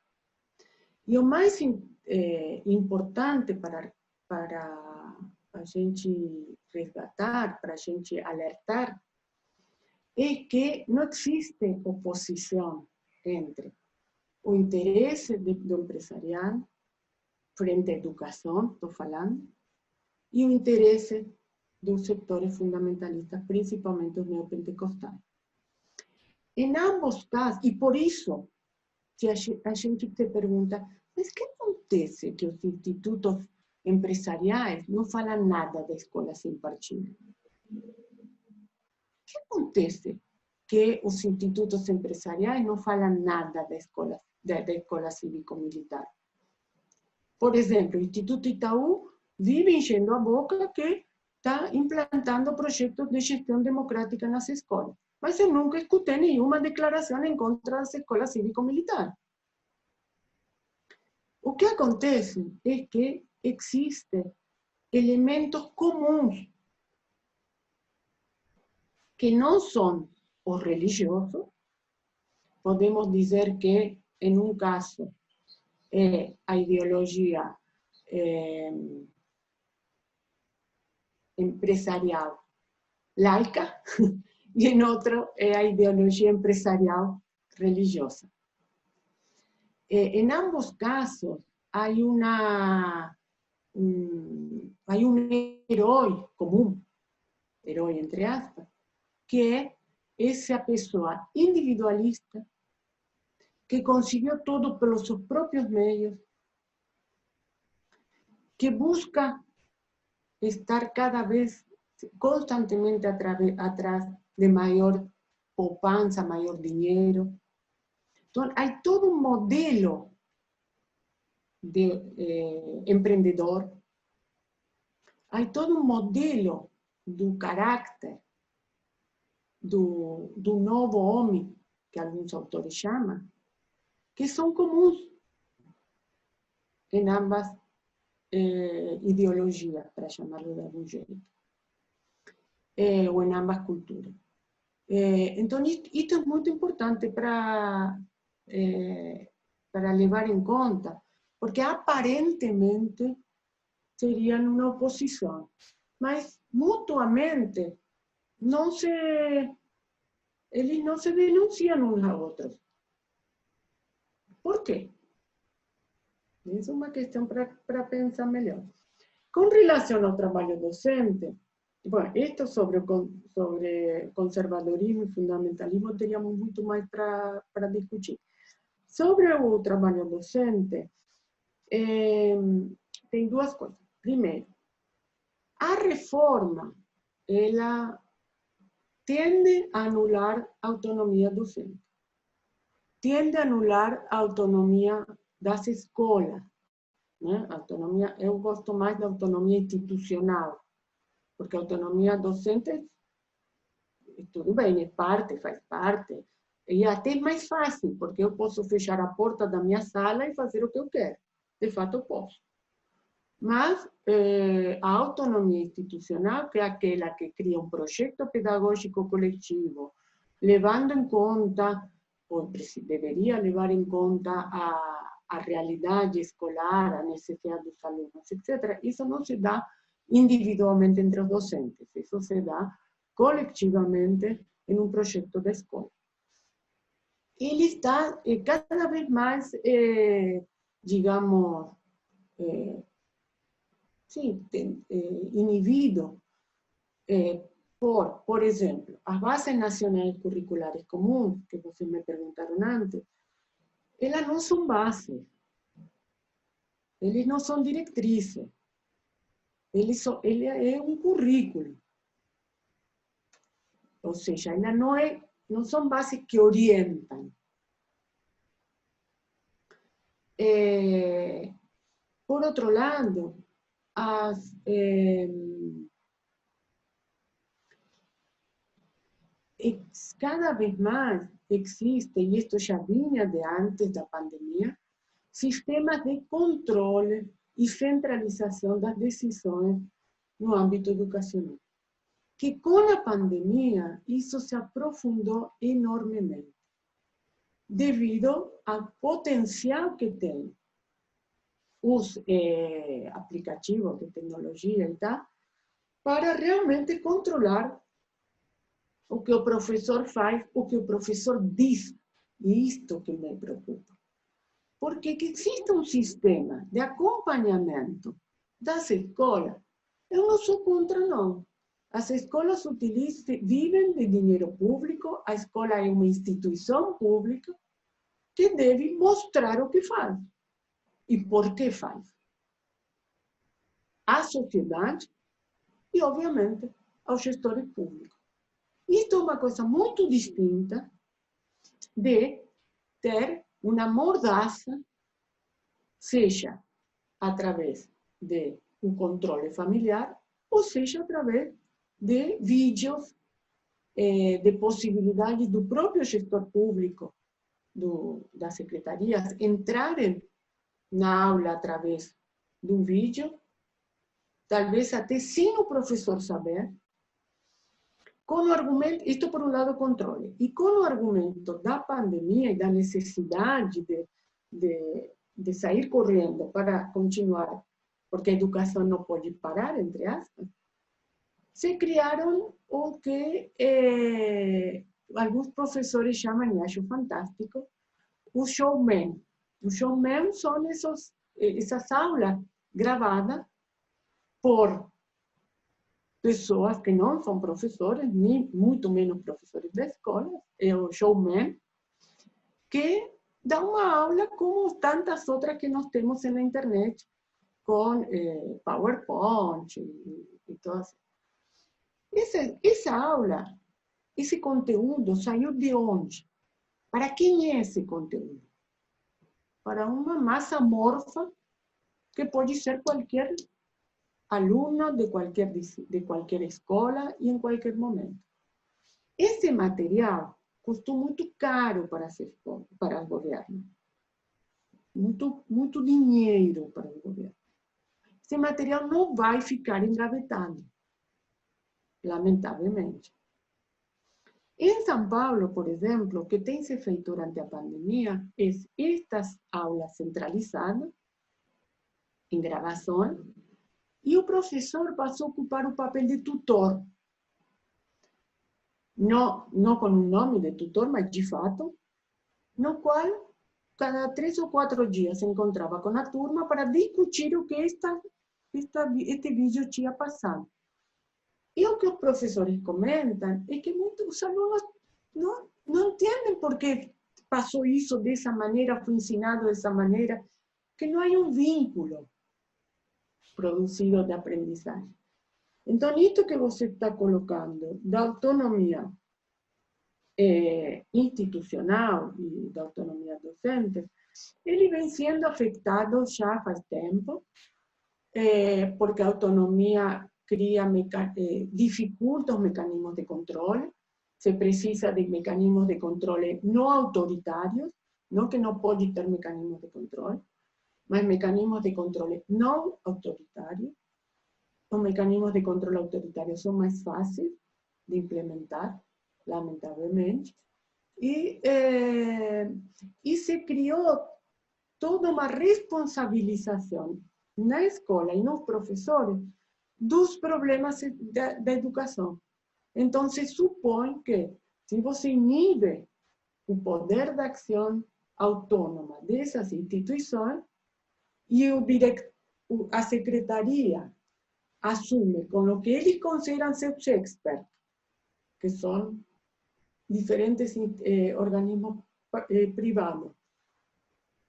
E o mais é, importante para, para a gente resgatar, para a gente alertar, é que não existe oposição entre o interesse do empresariado frente à educação, estou falando, e o interesse dos sectores fundamentalistas, principalmente os neopentecostais. Em ambos casos, e por isso, se a gente te pergunta, mas que acontece que os institutos empresariais não falam nada da escola sem partido? O que acontece que os institutos empresariais não falam nada da escola, da, da escola cívico-militar? Por exemplo, o Instituto Itaú vive enchendo a boca que está implantando projetos de gestão democrática nas escolas. Mas eu nunca escutei nenhuma declaração em contra das escolas cívico-militar. O que acontece é que existem elementos comuns que não são os religiosos. Podemos dizer que, en un caso eh, a ideologia eh, empresarial laica e em outro é a ideología empresarial religiosa. Eh, ambos casos, hay uma mm, um, herói comum, herói entre aspas, que é essa pessoa individualista que consiguió todo por sus propios medios, que busca estar cada vez constantemente atrás de mayor poupanza, mayor dinero. Entonces, hay todo un modelo de eh, emprendedor, hay todo un modelo do carácter do, do novo homem que algunos autores llaman, que são comuns em ambas eh, ideologias, para chamarlo de algum jeito, eh, ou em ambas culturas. Eh, então, isto é muito importante para, eh, para levar em conta, porque aparentemente seriam uma oposição, mas mutuamente não se, eles não se denunciam uns a outros. Por quê? Isso é uma questão para pensar melhor. Com relação ao trabalho docente, bom, isto sobre, sobre conservadorismo e fundamentalismo teríamos muito mais para discutir. Sobre o trabalho docente, em, é, tem duas coisas. Primeiro, a reforma, ela tende a anular a autonomia docente. Tende a anular a autonomia das escolas. Né? Autonomia, eu gosto mais da autonomia institucional, porque a autonomia docente, tudo bem, é parte, faz parte, e até é mais fácil, porque eu posso fechar a porta da minha sala e fazer o que eu quero. De fato, posso. Mas eh, a autonomia institucional, que é aquela que cria um projeto pedagógico coletivo, levando em conta, ou deveria levar em conta a, a realidade escolar, a necessidade dos alunos, etc. Isso não se dá individualmente entre os docentes, isso se dá coletivamente em um projeto da escola. Ele está eh, cada vez mais, eh, digamos, eh, eh, inibido eh, por, por exemplo, as bases nacionais curriculares comuns, que vocês me perguntaram antes, elas não são bases, eles não são diretrizes, ele é um currículo. Ou seja, elas não, é, são bases que orientam. Eh, por outro lado, as, cada vez más existe, y esto ya vinha de antes da pandemia, sistemas de controle e centralização das decisões no âmbito educacional. Que com a pandemia isso se aprofundou enormemente, devido ao potencial que tem os eh, aplicativos de tecnologia e tal, para realmente controlar o que o professor faz, o que o professor diz. E isto que me preocupa. Porque que existe um sistema de acompanhamento das escolas, eu não sou contra, não. As escolas utilizam, vivem de dinheiro público, a escola é uma instituição pública que deve mostrar o que faz e por que faz. À sociedade e, obviamente, aos gestores públicos. Isto é uma coisa muito distinta de ter uma mordaça, seja através de um controle familiar, ou seja através de vídeos, eh, de possibilidades do próprio gestor público, do, das secretarias, entrarem na aula através de um vídeo, talvez até sem o professor saber, com o argumento, isto por um lado controle, e com o argumento da pandemia e da necessidade de, de, de sair para continuar, porque a educação não pode parar, entre aspas, se criaram o que eh, alguns professores chamam, e acho fantástico, o showman, o showman são esos, essas aulas gravadas por pessoas que não são professores, nem muito menos professores da escola, é o showman, que dá uma aula como tantas outras que nós temos na internet, com eh, PowerPoint e, e todas. Essa, essa aula, esse conteúdo saiu de onde? Para quem é esse conteúdo? para uma massa morfa que pode ser qualquer aluno de qualquer, de qualquer escola e em qualquer momento. Esse material, custou muito caro para, ser, para o governo. Muito, muito dinheiro para o governo. Esse material não vai ficar engavetado, lamentavelmente. Em São Paulo, por exemplo, o que tem se feito durante a pandemia é estas aulas centralizadas, em gravação, e o professor passou a ocupar o papel de tutor. Não, não com o nome de tutor, mas de fato, no qual cada três ou quatro dias se encontrava com a turma para discutir o que esta, esta, este vídeo tinha passado. E o que os professores comentam é que muitos alunos não, não entendem por que passou isso dessa maneira, foi ensinado dessa maneira, que não há um vínculo produzido de aprendizagem. Então, isso que você está colocando da autonomia é, institucional e da autonomia docente, ele vem sendo afetado já faz tempo, é, porque a autonomia cria, é, dificulta os mecanismos de controle, se precisa de mecanismos de controle não autoritários, não que não pode ter mecanismos de controle, más mecanismos de control no autoritarios. Los mecanismos de control autoritario son más fáciles de implementar, lamentablemente. Y, eh, y se crió toda una responsabilización en la escuela y en los profesores dos problemas de, de educación. Entonces, supone que si você inhibe o poder de acción autónoma dessas instituições, e o a secretaria assume com o que eles consideram seus experts, que são diferentes eh, organismos eh, privados.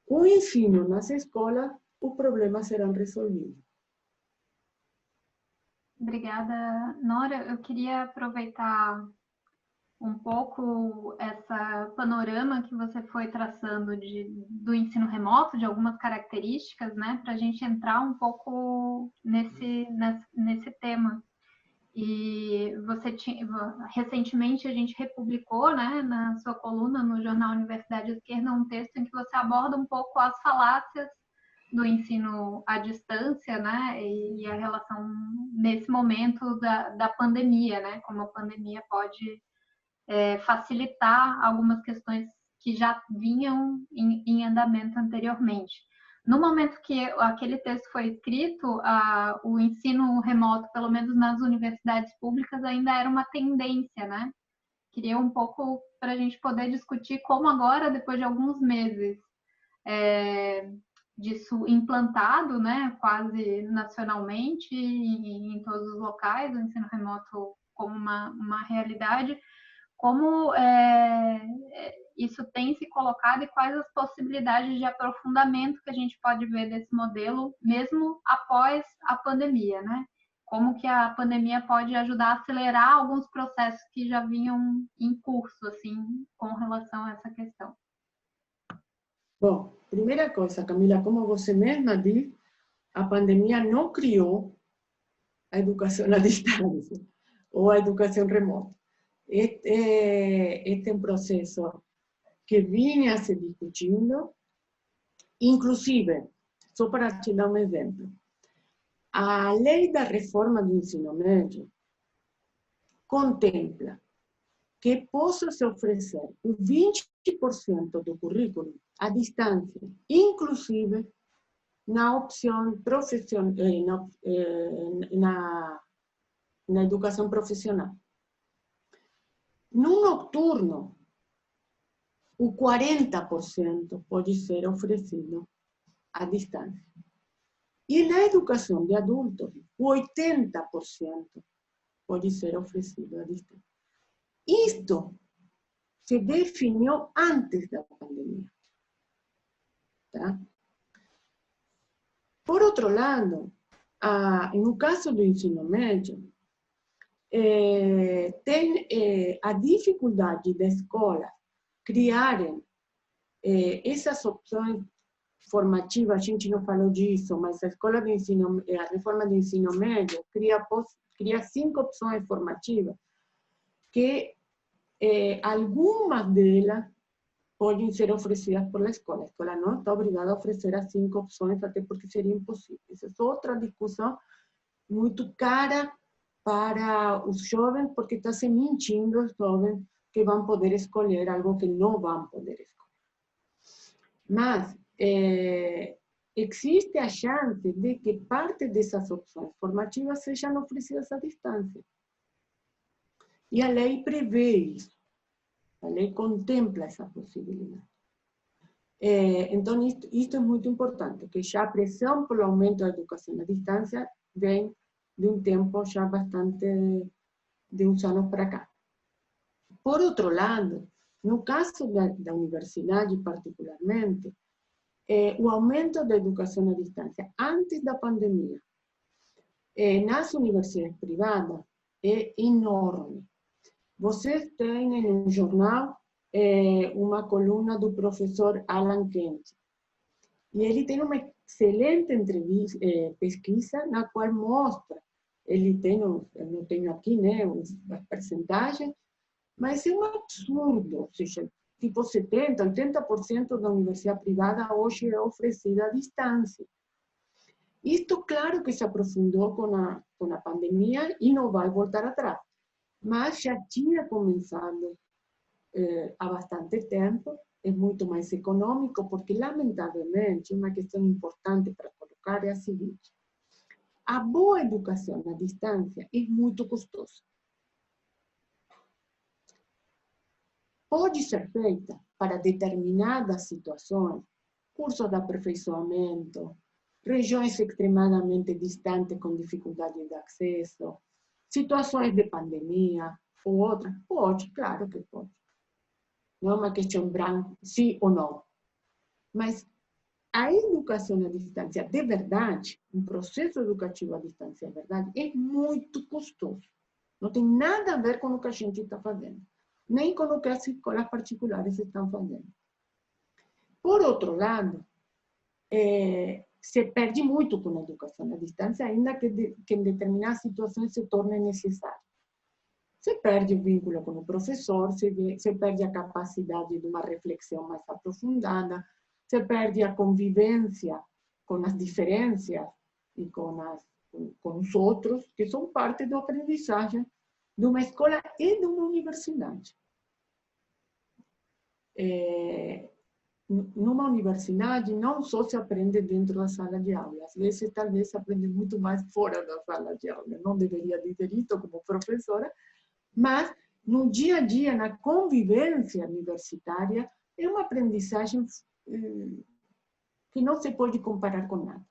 O ensino nas escolas, os problemas serão resolvidos. Obrigada, Nora. Eu queria aproveitar um pouco essa panorama que você foi traçando de, do ensino remoto, de algumas características, né, para a gente entrar um pouco nesse, nesse, tema. E você tinha, recentemente a gente republicou, né, na sua coluna no jornal Universidade Esquerda, um texto em que você aborda um pouco as falácias do ensino à distância, né, e a relação nesse momento da, da pandemia, né, como a pandemia pode é, facilitar algumas questões que já vinham em, em, andamento anteriormente. No momento que aquele texto foi escrito, a, o ensino remoto, pelo menos nas universidades públicas, ainda era uma tendência, né? Queria um pouco para a gente poder discutir como agora, depois de alguns meses é, disso implantado, né, quase nacionalmente, em, em todos os locais, o ensino remoto como uma, uma realidade, como é, é, isso tem se colocado e quais as possibilidades de aprofundamento que a gente pode ver desse modelo, mesmo após a pandemia, né? Como que a pandemia pode ajudar a acelerar alguns processos que já vinham em curso, assim, com relação a essa questão. Bom, primeira coisa, Camila, como você mesma disse, a pandemia não criou a educação à distância ou a educação remota este, este um processo que vinha se discutindo, inclusive, só para te dar um exemplo, a lei da reforma do ensino médio contempla que possa se oferecer 20% do currículo à distância, inclusive na opção profissional, eh, eh, na, na profissional. No nocturno, o 40% pode ser oferecido à distância. E na educação de adultos, o 80% pode ser oferecido à distância. Isto se definiu antes da pandemia. Por outro lado, no caso do ensino médio, é, tem é, a dificuldade da escola criarem é, essas opções formativas, a gente não falou disso, mas a escola de ensino, a reforma do ensino médio cria, cria cinco opções formativas que eh, algumas delas podem ser oferecidas por la escola. A escola não está obrigada a oferecer as cinco opções, até porque seria impossível. Essa é outra discussão muito cara para os jovens, porque está se mentindo os jovens que vão poder escolher algo que não vão poder escolher. Mas é, existe a chance de que parte dessas opções formativas sejam oferecidas à distância. E a lei prevê isso. A lei contempla essa possibilidade. É, então, isto, isto, é muito importante, que já a pressão pelo aumento da educação à distância vem de um tempo já bastante, de uns anos para cá. Por outro lado, no caso da, da universidade particularmente, é, o aumento da educação à distância antes da pandemia é, nas universidades privadas é enorme. Vocês têm no jornal é, uma coluna do professor Alan Kent. E ele tem uma excelente é, pesquisa na qual mostra, ele tem, eu não tenho aqui né, as percentagens, mas é um absurdo, ou seja, tipo 70%, 80% da universidade privada hoje é oferecida à distância. Isto, claro que se aprofundou com a, com a pandemia e não vai voltar atrás mas já tinha começado eh, há bastante tempo, é muito mais econômico, porque, lamentavelmente, uma questão importante para colocar é a seguinte: a boa educação à distância é muito custosa. Pode ser feita para determinadas situações, cursos de aperfeiçoamento, regiões extremadamente distantes com dificuldade de acesso, Situações de pandemia ou outra? Pode, claro que pode. Não é uma questão branca, sim ou não. Mas a educação à distância, de verdade, um processo educativo à distância, de verdade, é muito custoso. Não tem nada a ver com o que a gente está fazendo, nem com o que as escolas particulares estão fazendo. Por outro lado, é, se perde muito com a educação à distância, ainda que, de, que em determinadas situações se torne necessário. Se perde o vínculo com o professor, se, se perde a capacidade de uma reflexão mais aprofundada, se perde a convivência com as diferenças e com, as, com, os outros, que são parte da aprendizagem de uma escola e de uma universidade. É, numa universidade não só se aprende dentro da sala de aula, às vezes talvez se aprende muito mais fora da sala de aula. Não deveria dizer isso como professora, mas no dia a dia, na convivência universitária, é uma aprendizagem eh, que não se pode comparar com nada.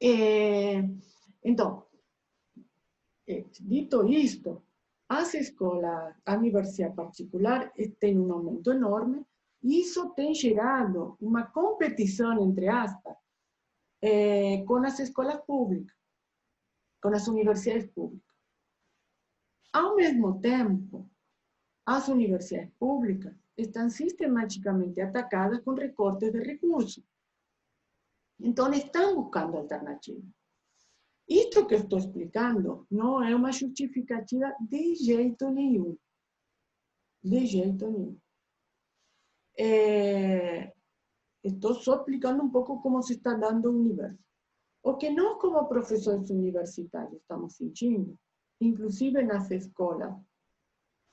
É, então, é, dito isto, as escolas, a universidade particular tem um aumento enorme, isso tem gerado uma competição, entre aspas, eh, com as escolas públicas, com as universidades públicas. Ao mesmo tempo, as universidades públicas estão sistematicamente atacadas com recortes de recursos. Então, estão buscando alternativas. Isto que estou explicando não é uma justificativa de jeito nenhum. De jeito nenhum. É, estou só explicando um pouco como se está dando o universo. O que nós, como professores universitários, estamos sentindo, inclusive nas escolas,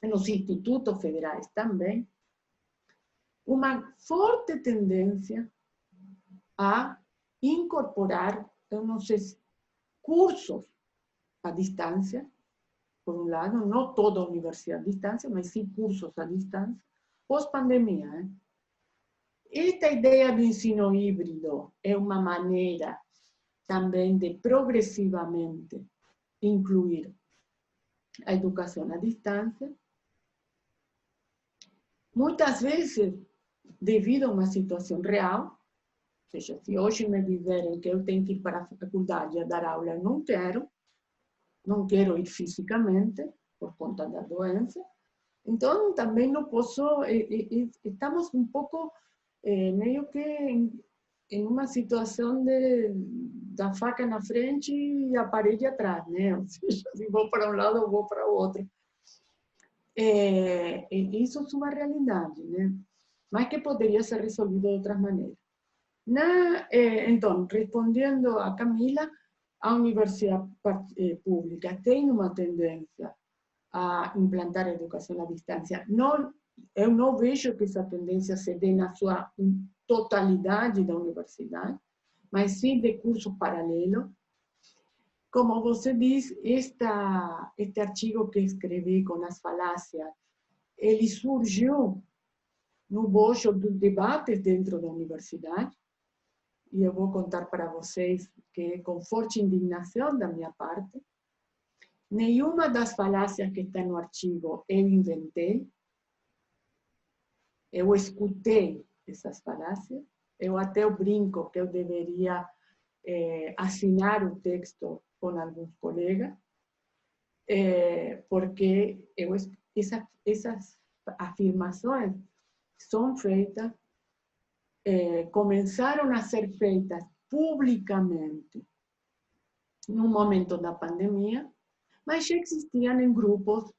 nos institutos federais também, uma forte tendência a incorporar, cursos à distância, por um lado, não toda a universidade à distância, mas sim cursos à distância, pós-pandemia. Né? Esta ideia do ensino híbrido é uma maneira também de progressivamente incluir a educação à distância. Muitas vezes, devido a uma situação real, ou seja, se hoje me dizerem que eu tenho que ir para a faculdade a dar aula, eu não quero, não quero ir fisicamente, por conta da doença, então, também não posso, estamos um pouco eh, meio que em, em, uma situação de, da faca na frente e a parede atrás, né? Ou seja, se vou para um lado ou vou para o outro. É, isso é uma realidade, né? Mas que poderia ser resolvido de outras maneiras. Na, eh, a Camila, a universidade eh, pública tem uma tendência a implantar educação à distância. Não, eu não vejo que essa tendência se dê na sua totalidade da universidade, mas sim de curso paralelo. Como você diz, esta, este artigo que escrevi com as falácias, ele surgiu no bojo dos debates dentro da universidade, e eu vou contar para vocês que com forte indignação da minha parte, nenhuma das falácias que está no artigo eu inventei, eu escutei essas falácias, eu até brinco que eu deveria eh, assinar o texto com alguns colegas, eh, porque eu, essa, essas afirmações são feitas eh, começaram a ser feitas publicamente no momento da pandemia, mas já existiam em grupos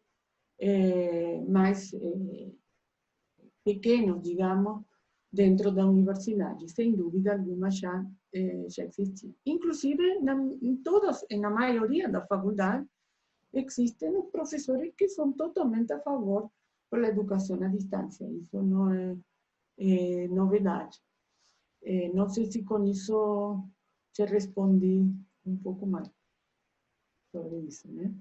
eh, mais eh, pequenos, digamos, dentro da universidade. Sem dúvida alguma já, já existia. Inclusive, na, em todas, na maioria da faculdade, existem os professores que são totalmente a favor da educação à distância. Isso não é eh, novidade. Eh, não sei se com isso te respondi um pouco mais sobre isso, né?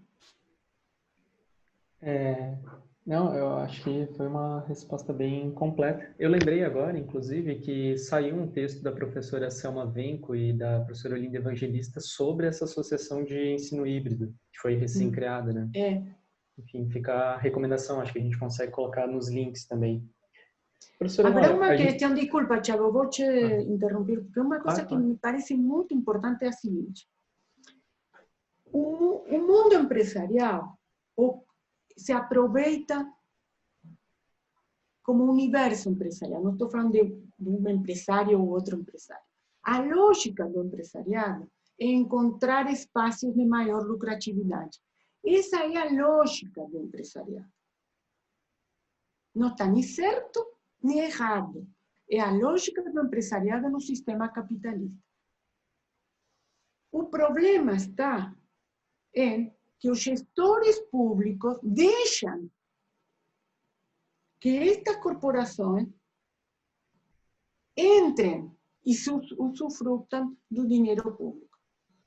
É, não, eu acho que foi uma resposta bem completa. Eu lembrei agora, inclusive, que saiu um texto da professora Selma Venco e da professora Olinda Evangelista sobre essa associação de ensino híbrido, que foi recém-criada, né? É. Enfim, fica a recomendação, acho que a gente consegue colocar nos links também. Professora Habrá uma questão, gente... desculpa, Thiago, vou te ah. interromper, porque uma coisa ah, que ah. me parece muito importante é a seguinte. O, o mundo empresarial se aproveita como universo empresarial. Não estou falando de, de um empresário ou outro empresário. A lógica do empresariado é encontrar espaços de maior lucratividade. Essa é a lógica do empresariado. Não está nem certo nem errado. É a lógica do empresariado no sistema capitalista. O problema está em que os gestores públicos deixam que estas corporações entrem e usufrutam do dinheiro público.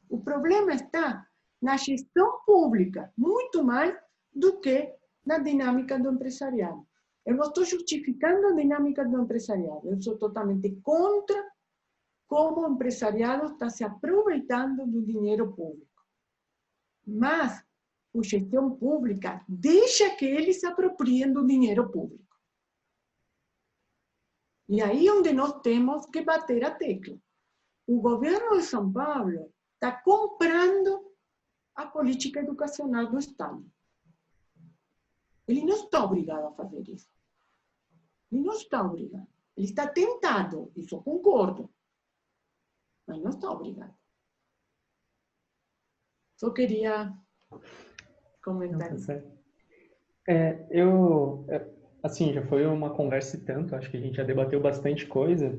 O problema está na gestão pública, muito mais do que na dinâmica do empresariado. Eu não estou justificando a dinâmica do empresariado, eu sou totalmente contra como o empresariado está se aproveitando do dinheiro público. Mas a gestão pública deixa que eles se apropriem do dinheiro público. E aí é onde nós temos que bater a tecla. O governo de São Paulo está comprando a política educacional do Estado. Ele não está obrigado a fazer isso. Ele não está obrigado. Ele está tentado, isso eu concordo. Mas não está obrigado. Só queria comentar isso. Tá é, eu, é, assim, já foi uma conversa e tanto, acho que a gente já debateu bastante coisa,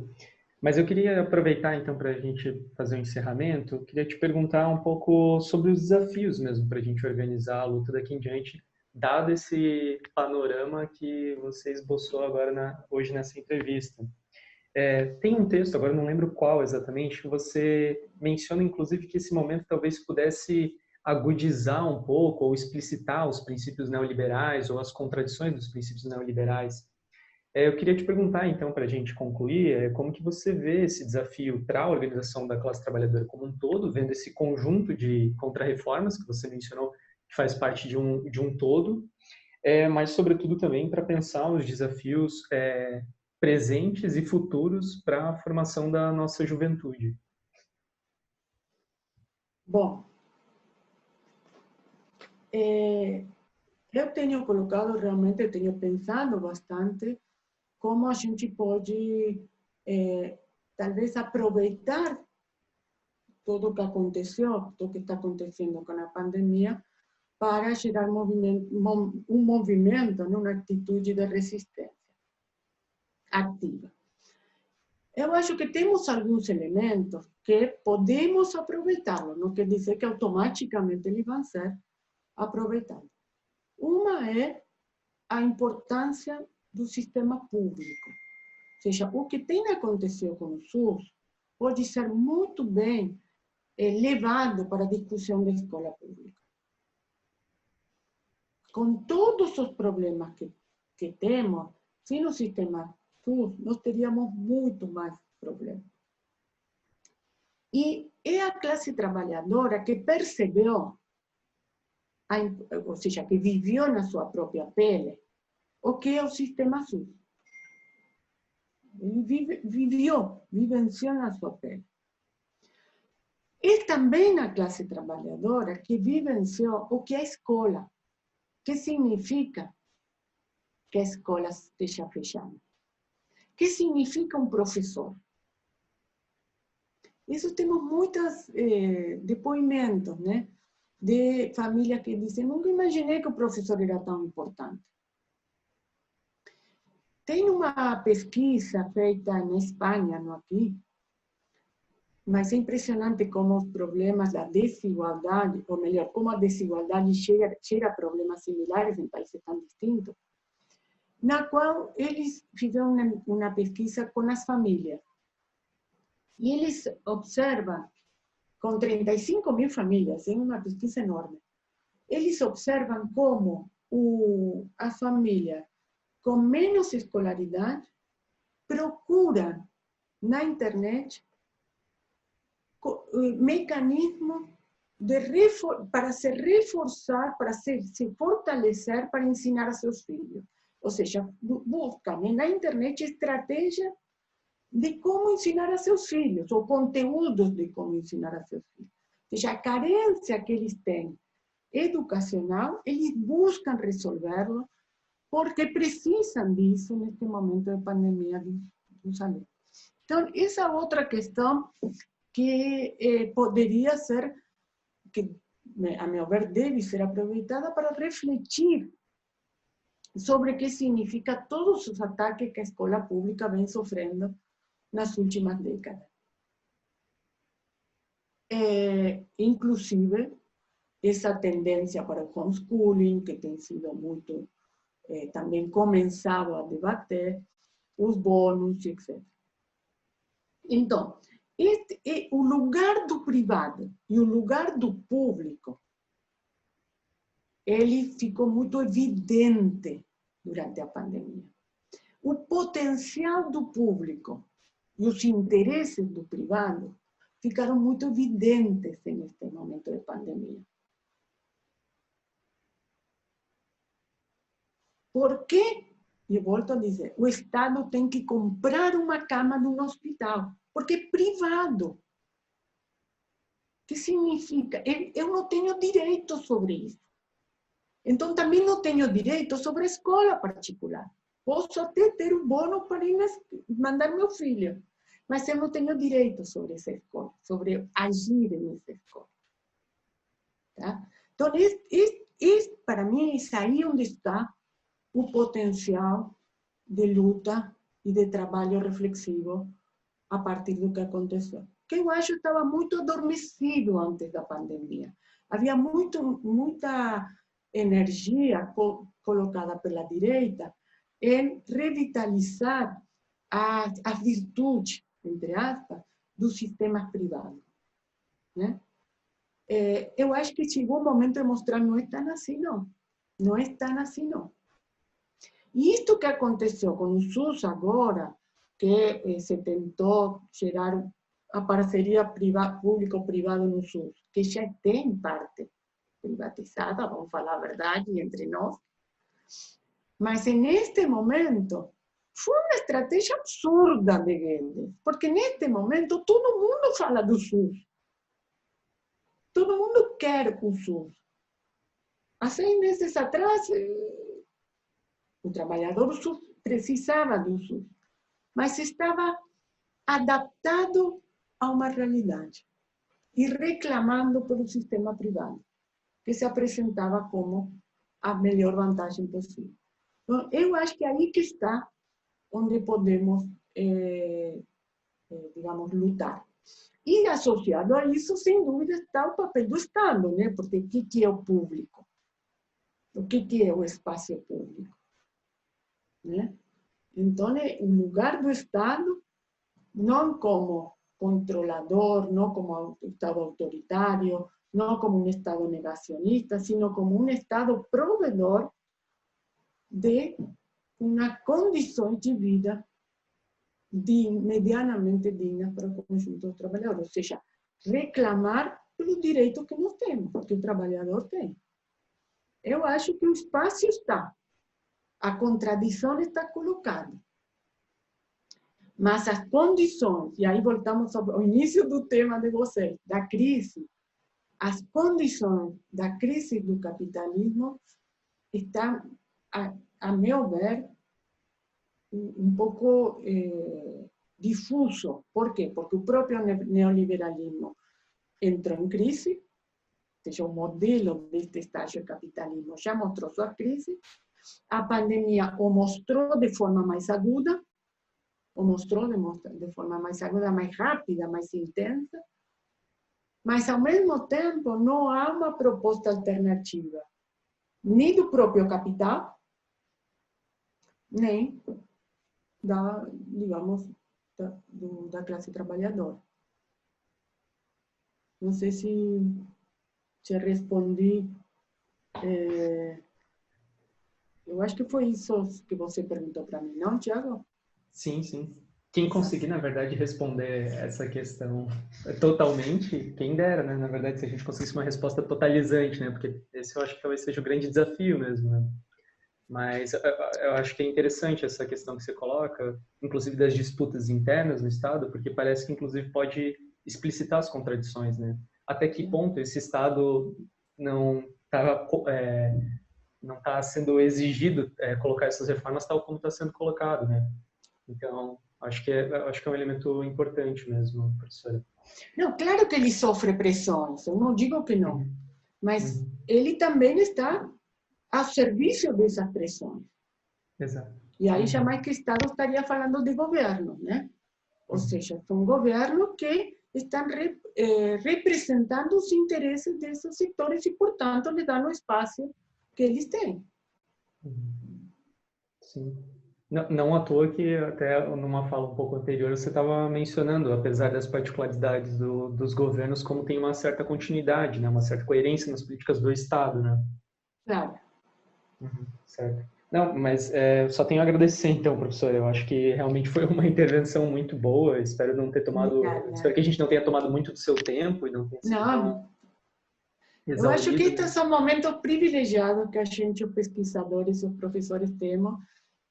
mas eu queria aproveitar, então, para a gente fazer um encerramento, queria te perguntar um pouco sobre os desafios mesmo, para a gente organizar a luta daqui em diante, dado esse panorama que você esboçou agora na, hoje nessa entrevista. É, tem um texto, agora não lembro qual exatamente, você menciona inclusive que esse momento talvez pudesse agudizar um pouco ou explicitar os princípios neoliberais ou as contradições dos princípios neoliberais. É, eu queria te perguntar, então, para a gente concluir, é, como que você vê esse desafio para a organização da classe trabalhadora como um todo, vendo esse conjunto de contrarreformas que você mencionou que faz parte de um, de um todo, é, mas, sobretudo, também para pensar os desafios é, presentes e futuros para a formação da nossa juventude. Bom, é, eu tenho colocado realmente, tenho pensado bastante como a gente pode, é, talvez, aproveitar tudo o que aconteceu, tudo o que está acontecendo com a pandemia, para gerar movimento, um movimento, uma atitude de resistência ativa. Eu acho que temos alguns elementos que podemos aproveitá-los, não quer dizer que automaticamente eles vão ser aproveitados. Uma é a importância do sistema público. Ou seja, o que tem acontecido com o SUS pode ser muito bem é, levado para a discussão da escola pública. Com todos os problemas que, que temos, sem o sistema SUS, nós teríamos muito mais problemas. E é a classe trabalhadora que percebeu, ou seja, que viveu na sua própria pele, o que é o sistema SUS. Ele vive, viveu, vivenciou na sua pele. E também a classe trabalhadora que vivenciou o que é a escola. O que significa que a escola esteja fechada? Que significa um professor? Isso temos muitos eh, depoimentos, né? De famílias que dizem, nunca imaginei que o professor era tão importante. Tem uma pesquisa feita na Espanha, não aqui, mas é impressionante como os problemas da desigualdade, ou melhor, como a desigualdade gera, gera problemas similares em países tão distintos, na qual eles fizeram uma, uma pesquisa com as famílias. E eles observam, com 35 mil famílias, é uma pesquisa enorme, eles observam como o, a família com menos escolaridade procura na internet eh, mecanismos para se reforçar, para se, se, fortalecer, para ensinar a seus filhos. Ou seja, buscam na internet estratégia de como ensinar a seus filhos, ou conteúdos de como ensinar a seus filhos. Ou seja, a carência que eles têm educacional, eles buscam resolverlo porque precisam disso neste momento de pandemia dos alunos. Então, essa outra que eh, ser, que a meu ver deve ser aproveitada para refletir sobre que significa todos os ataques que a escola pública vem sofrendo nas últimas décadas. É, inclusive, essa tendência para o homeschooling, que tem sido muito eh, também começado a debater, os bônus, etc. Então, este é o lugar do privado e o lugar do público. Ele ficou muito evidente durante a pandemia. O potencial do público e os interesses do privado ficaram muito evidentes neste momento de pandemia. Por quê? E volto a dizer, o Estado tem que comprar uma cama num hospital, porque é privado. O que significa? Eu não tenho direito sobre isso. Então, também não tenho direito sobre a escola particular. Posso até ter um bônus para ir mandar meu filho, mas eu não tenho direito sobre essa escola, sobre agir nessa escola. Tá? Então, é, é, é, para mim, é aí onde está o potencial de luta e de trabalho reflexivo a partir do que aconteceu. Que eu acho estava muito adormecido antes da pandemia. Havia muito, muita energia colocada pela direita em revitalizar a, a virtude entre aspas, dos sistemas privados. Né? É, eu acho que chegou o momento de mostrar não é tão assim, não. Não é tão assim, não. E isto que aconteceu com o SUS agora, que eh, se tentou gerar a parceria público-privado no SUS, que já tem parte privatizada, vamos falar a verdade entre nós, mas neste momento foi uma estratégia absurda de Guedes, porque neste momento todo mundo fala do SUS. Todo mundo quer o SUS. Há seis meses atrás, eh, o trabalhador precisava do SUS, mas estava adaptado a uma realidade e reclamando pelo sistema privado, que se apresentava como a melhor vantagem possível. Então, eu acho que aí que está onde podemos, é, é, digamos, lutar. E associado a isso, sem dúvida, está o papel do Estado, né? Porque o que, é o público? O que é o espaço público? Né? Então, o lugar do Estado, não como controlador, não como Estado autoritário, não como um Estado negacionista, sino como um Estado provedor de uma condições de vida medianamente dignas para o conjunto dos trabalhadores. Ou seja, reclamar pelo direito que nós temos, que o trabalhador tem. Eu acho que o espaço está, a contradição está colocada. Mas as condições, e aí voltamos ao início do tema de vocês, da crise, as condições da crise do capitalismo estão, a, a meu ver, um pouco eh, difuso. Por quê? Porque o próprio neoliberalismo entrou em crise, ou seja, o modelo deste estágio capitalismo já mostrou sua crise, a pandemia o mostrou de forma mais aguda, o mostrou de, de forma mais aguda, mais rápida, mais intensa, mas ao mesmo tempo não há uma proposta alternativa, nem do próprio capital, nem da, digamos, da, do, da classe trabalhadora. Não sei se, se respondi. É, eu acho que foi isso que você perguntou para mim, não, Tiago? Sim, sim. Quem conseguir, na verdade, responder essa questão totalmente, quem dera, né? Na verdade, se a gente conseguisse uma resposta totalizante, né? Porque esse eu acho que talvez seja o grande desafio mesmo, né? Mas eu acho que é interessante essa questão que você coloca, inclusive das disputas internas no Estado, porque parece que, inclusive, pode explicitar as contradições, né? Até que ponto esse Estado não está é, não tá sendo exigido é, colocar essas reformas tal como está sendo colocado, né? Então, acho que, é, acho que é um elemento importante mesmo, professora. Não, claro que ele sofre pressões, eu não digo que não, uhum. mas uhum. ele também está a serviço dessas pressões. Exato. E aí jamais que o Estado estaria falando de governo, né? Ou seja, são governos que estão eh, representando os interesses desses setores e, portanto, lhe dão espaço que eles têm. Sim. Não, não à toa que até numa fala um pouco anterior você estava mencionando, apesar das particularidades do, dos governos, como tem uma certa continuidade, né, uma certa coerência nas políticas do Estado, né? Claro. Uhum, certo. Não, mas é, só tenho a agradecer então, professor. Eu acho que realmente foi uma intervenção muito boa. Espero não ter tomado, Obrigada. espero que a gente não tenha tomado muito do seu tempo e não tenha Não. Eu acho que estes são momentos privilegiados que a gente, os pesquisadores, os professores temos,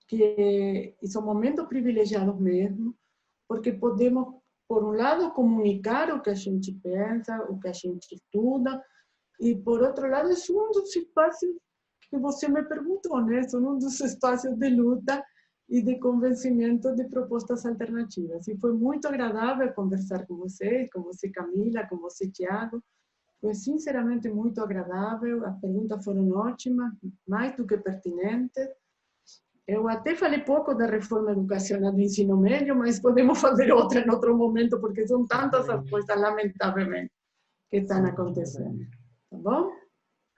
que são momentos privilegiados mesmo, porque podemos, por um lado, comunicar o que a gente pensa, o que a gente estuda, e por outro lado, é um dos espaços que você me perguntou, né? São um dos espaços de luta e de convencimento de propostas alternativas. E foi muito agradável conversar com vocês, com você, Camila, com você, Tiago. Foi sinceramente muito agradável. As perguntas foram ótimas, mais do que pertinentes. Eu até falei pouco da reforma educacional do ensino médio, mas podemos fazer outra em outro momento, porque são tantas as coisas, lamentavelmente, que estão acontecendo. Tá bom?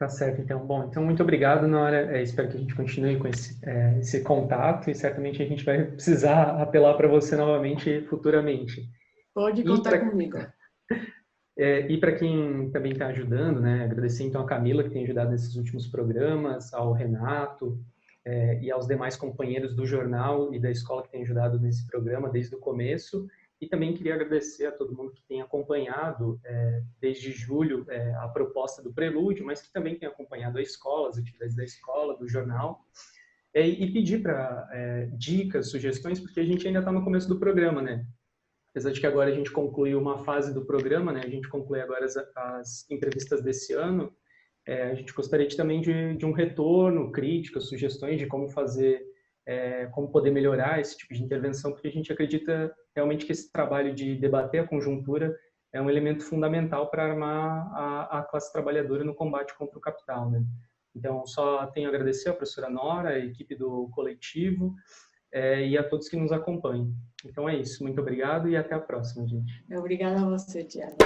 Tá certo, então. Bom, então muito obrigado, Nora. É, espero que a gente continue com esse, é, esse contato e certamente a gente vai precisar apelar para você novamente futuramente. Pode contar pra, comigo. É, e para quem também está ajudando, né, agradecer então a Camila, que tem ajudado nesses últimos programas, ao Renato é, e aos demais companheiros do jornal e da escola que têm ajudado nesse programa desde o começo. E também queria agradecer a todo mundo que tem acompanhado é, desde julho é, a proposta do Prelúdio, mas que também tem acompanhado a escola, as atividades da escola, do jornal, é, e pedir para é, dicas, sugestões, porque a gente ainda está no começo do programa, né? Apesar de que agora a gente concluiu uma fase do programa, né? A gente conclui agora as, as entrevistas desse ano. É, a gente gostaria de, também de, de um retorno, críticas, sugestões de como fazer é, como poder melhorar esse tipo de intervenção, porque a gente acredita realmente que esse trabalho de debater a conjuntura é um elemento fundamental para armar a, a, classe trabalhadora no combate contra o capital. Né? Então, só tenho a agradecer à professora Nora, a equipe do coletivo é, e a todos que nos acompanham. Então é isso. Muito obrigado e até a próxima, gente. Obrigada a você, Tiago.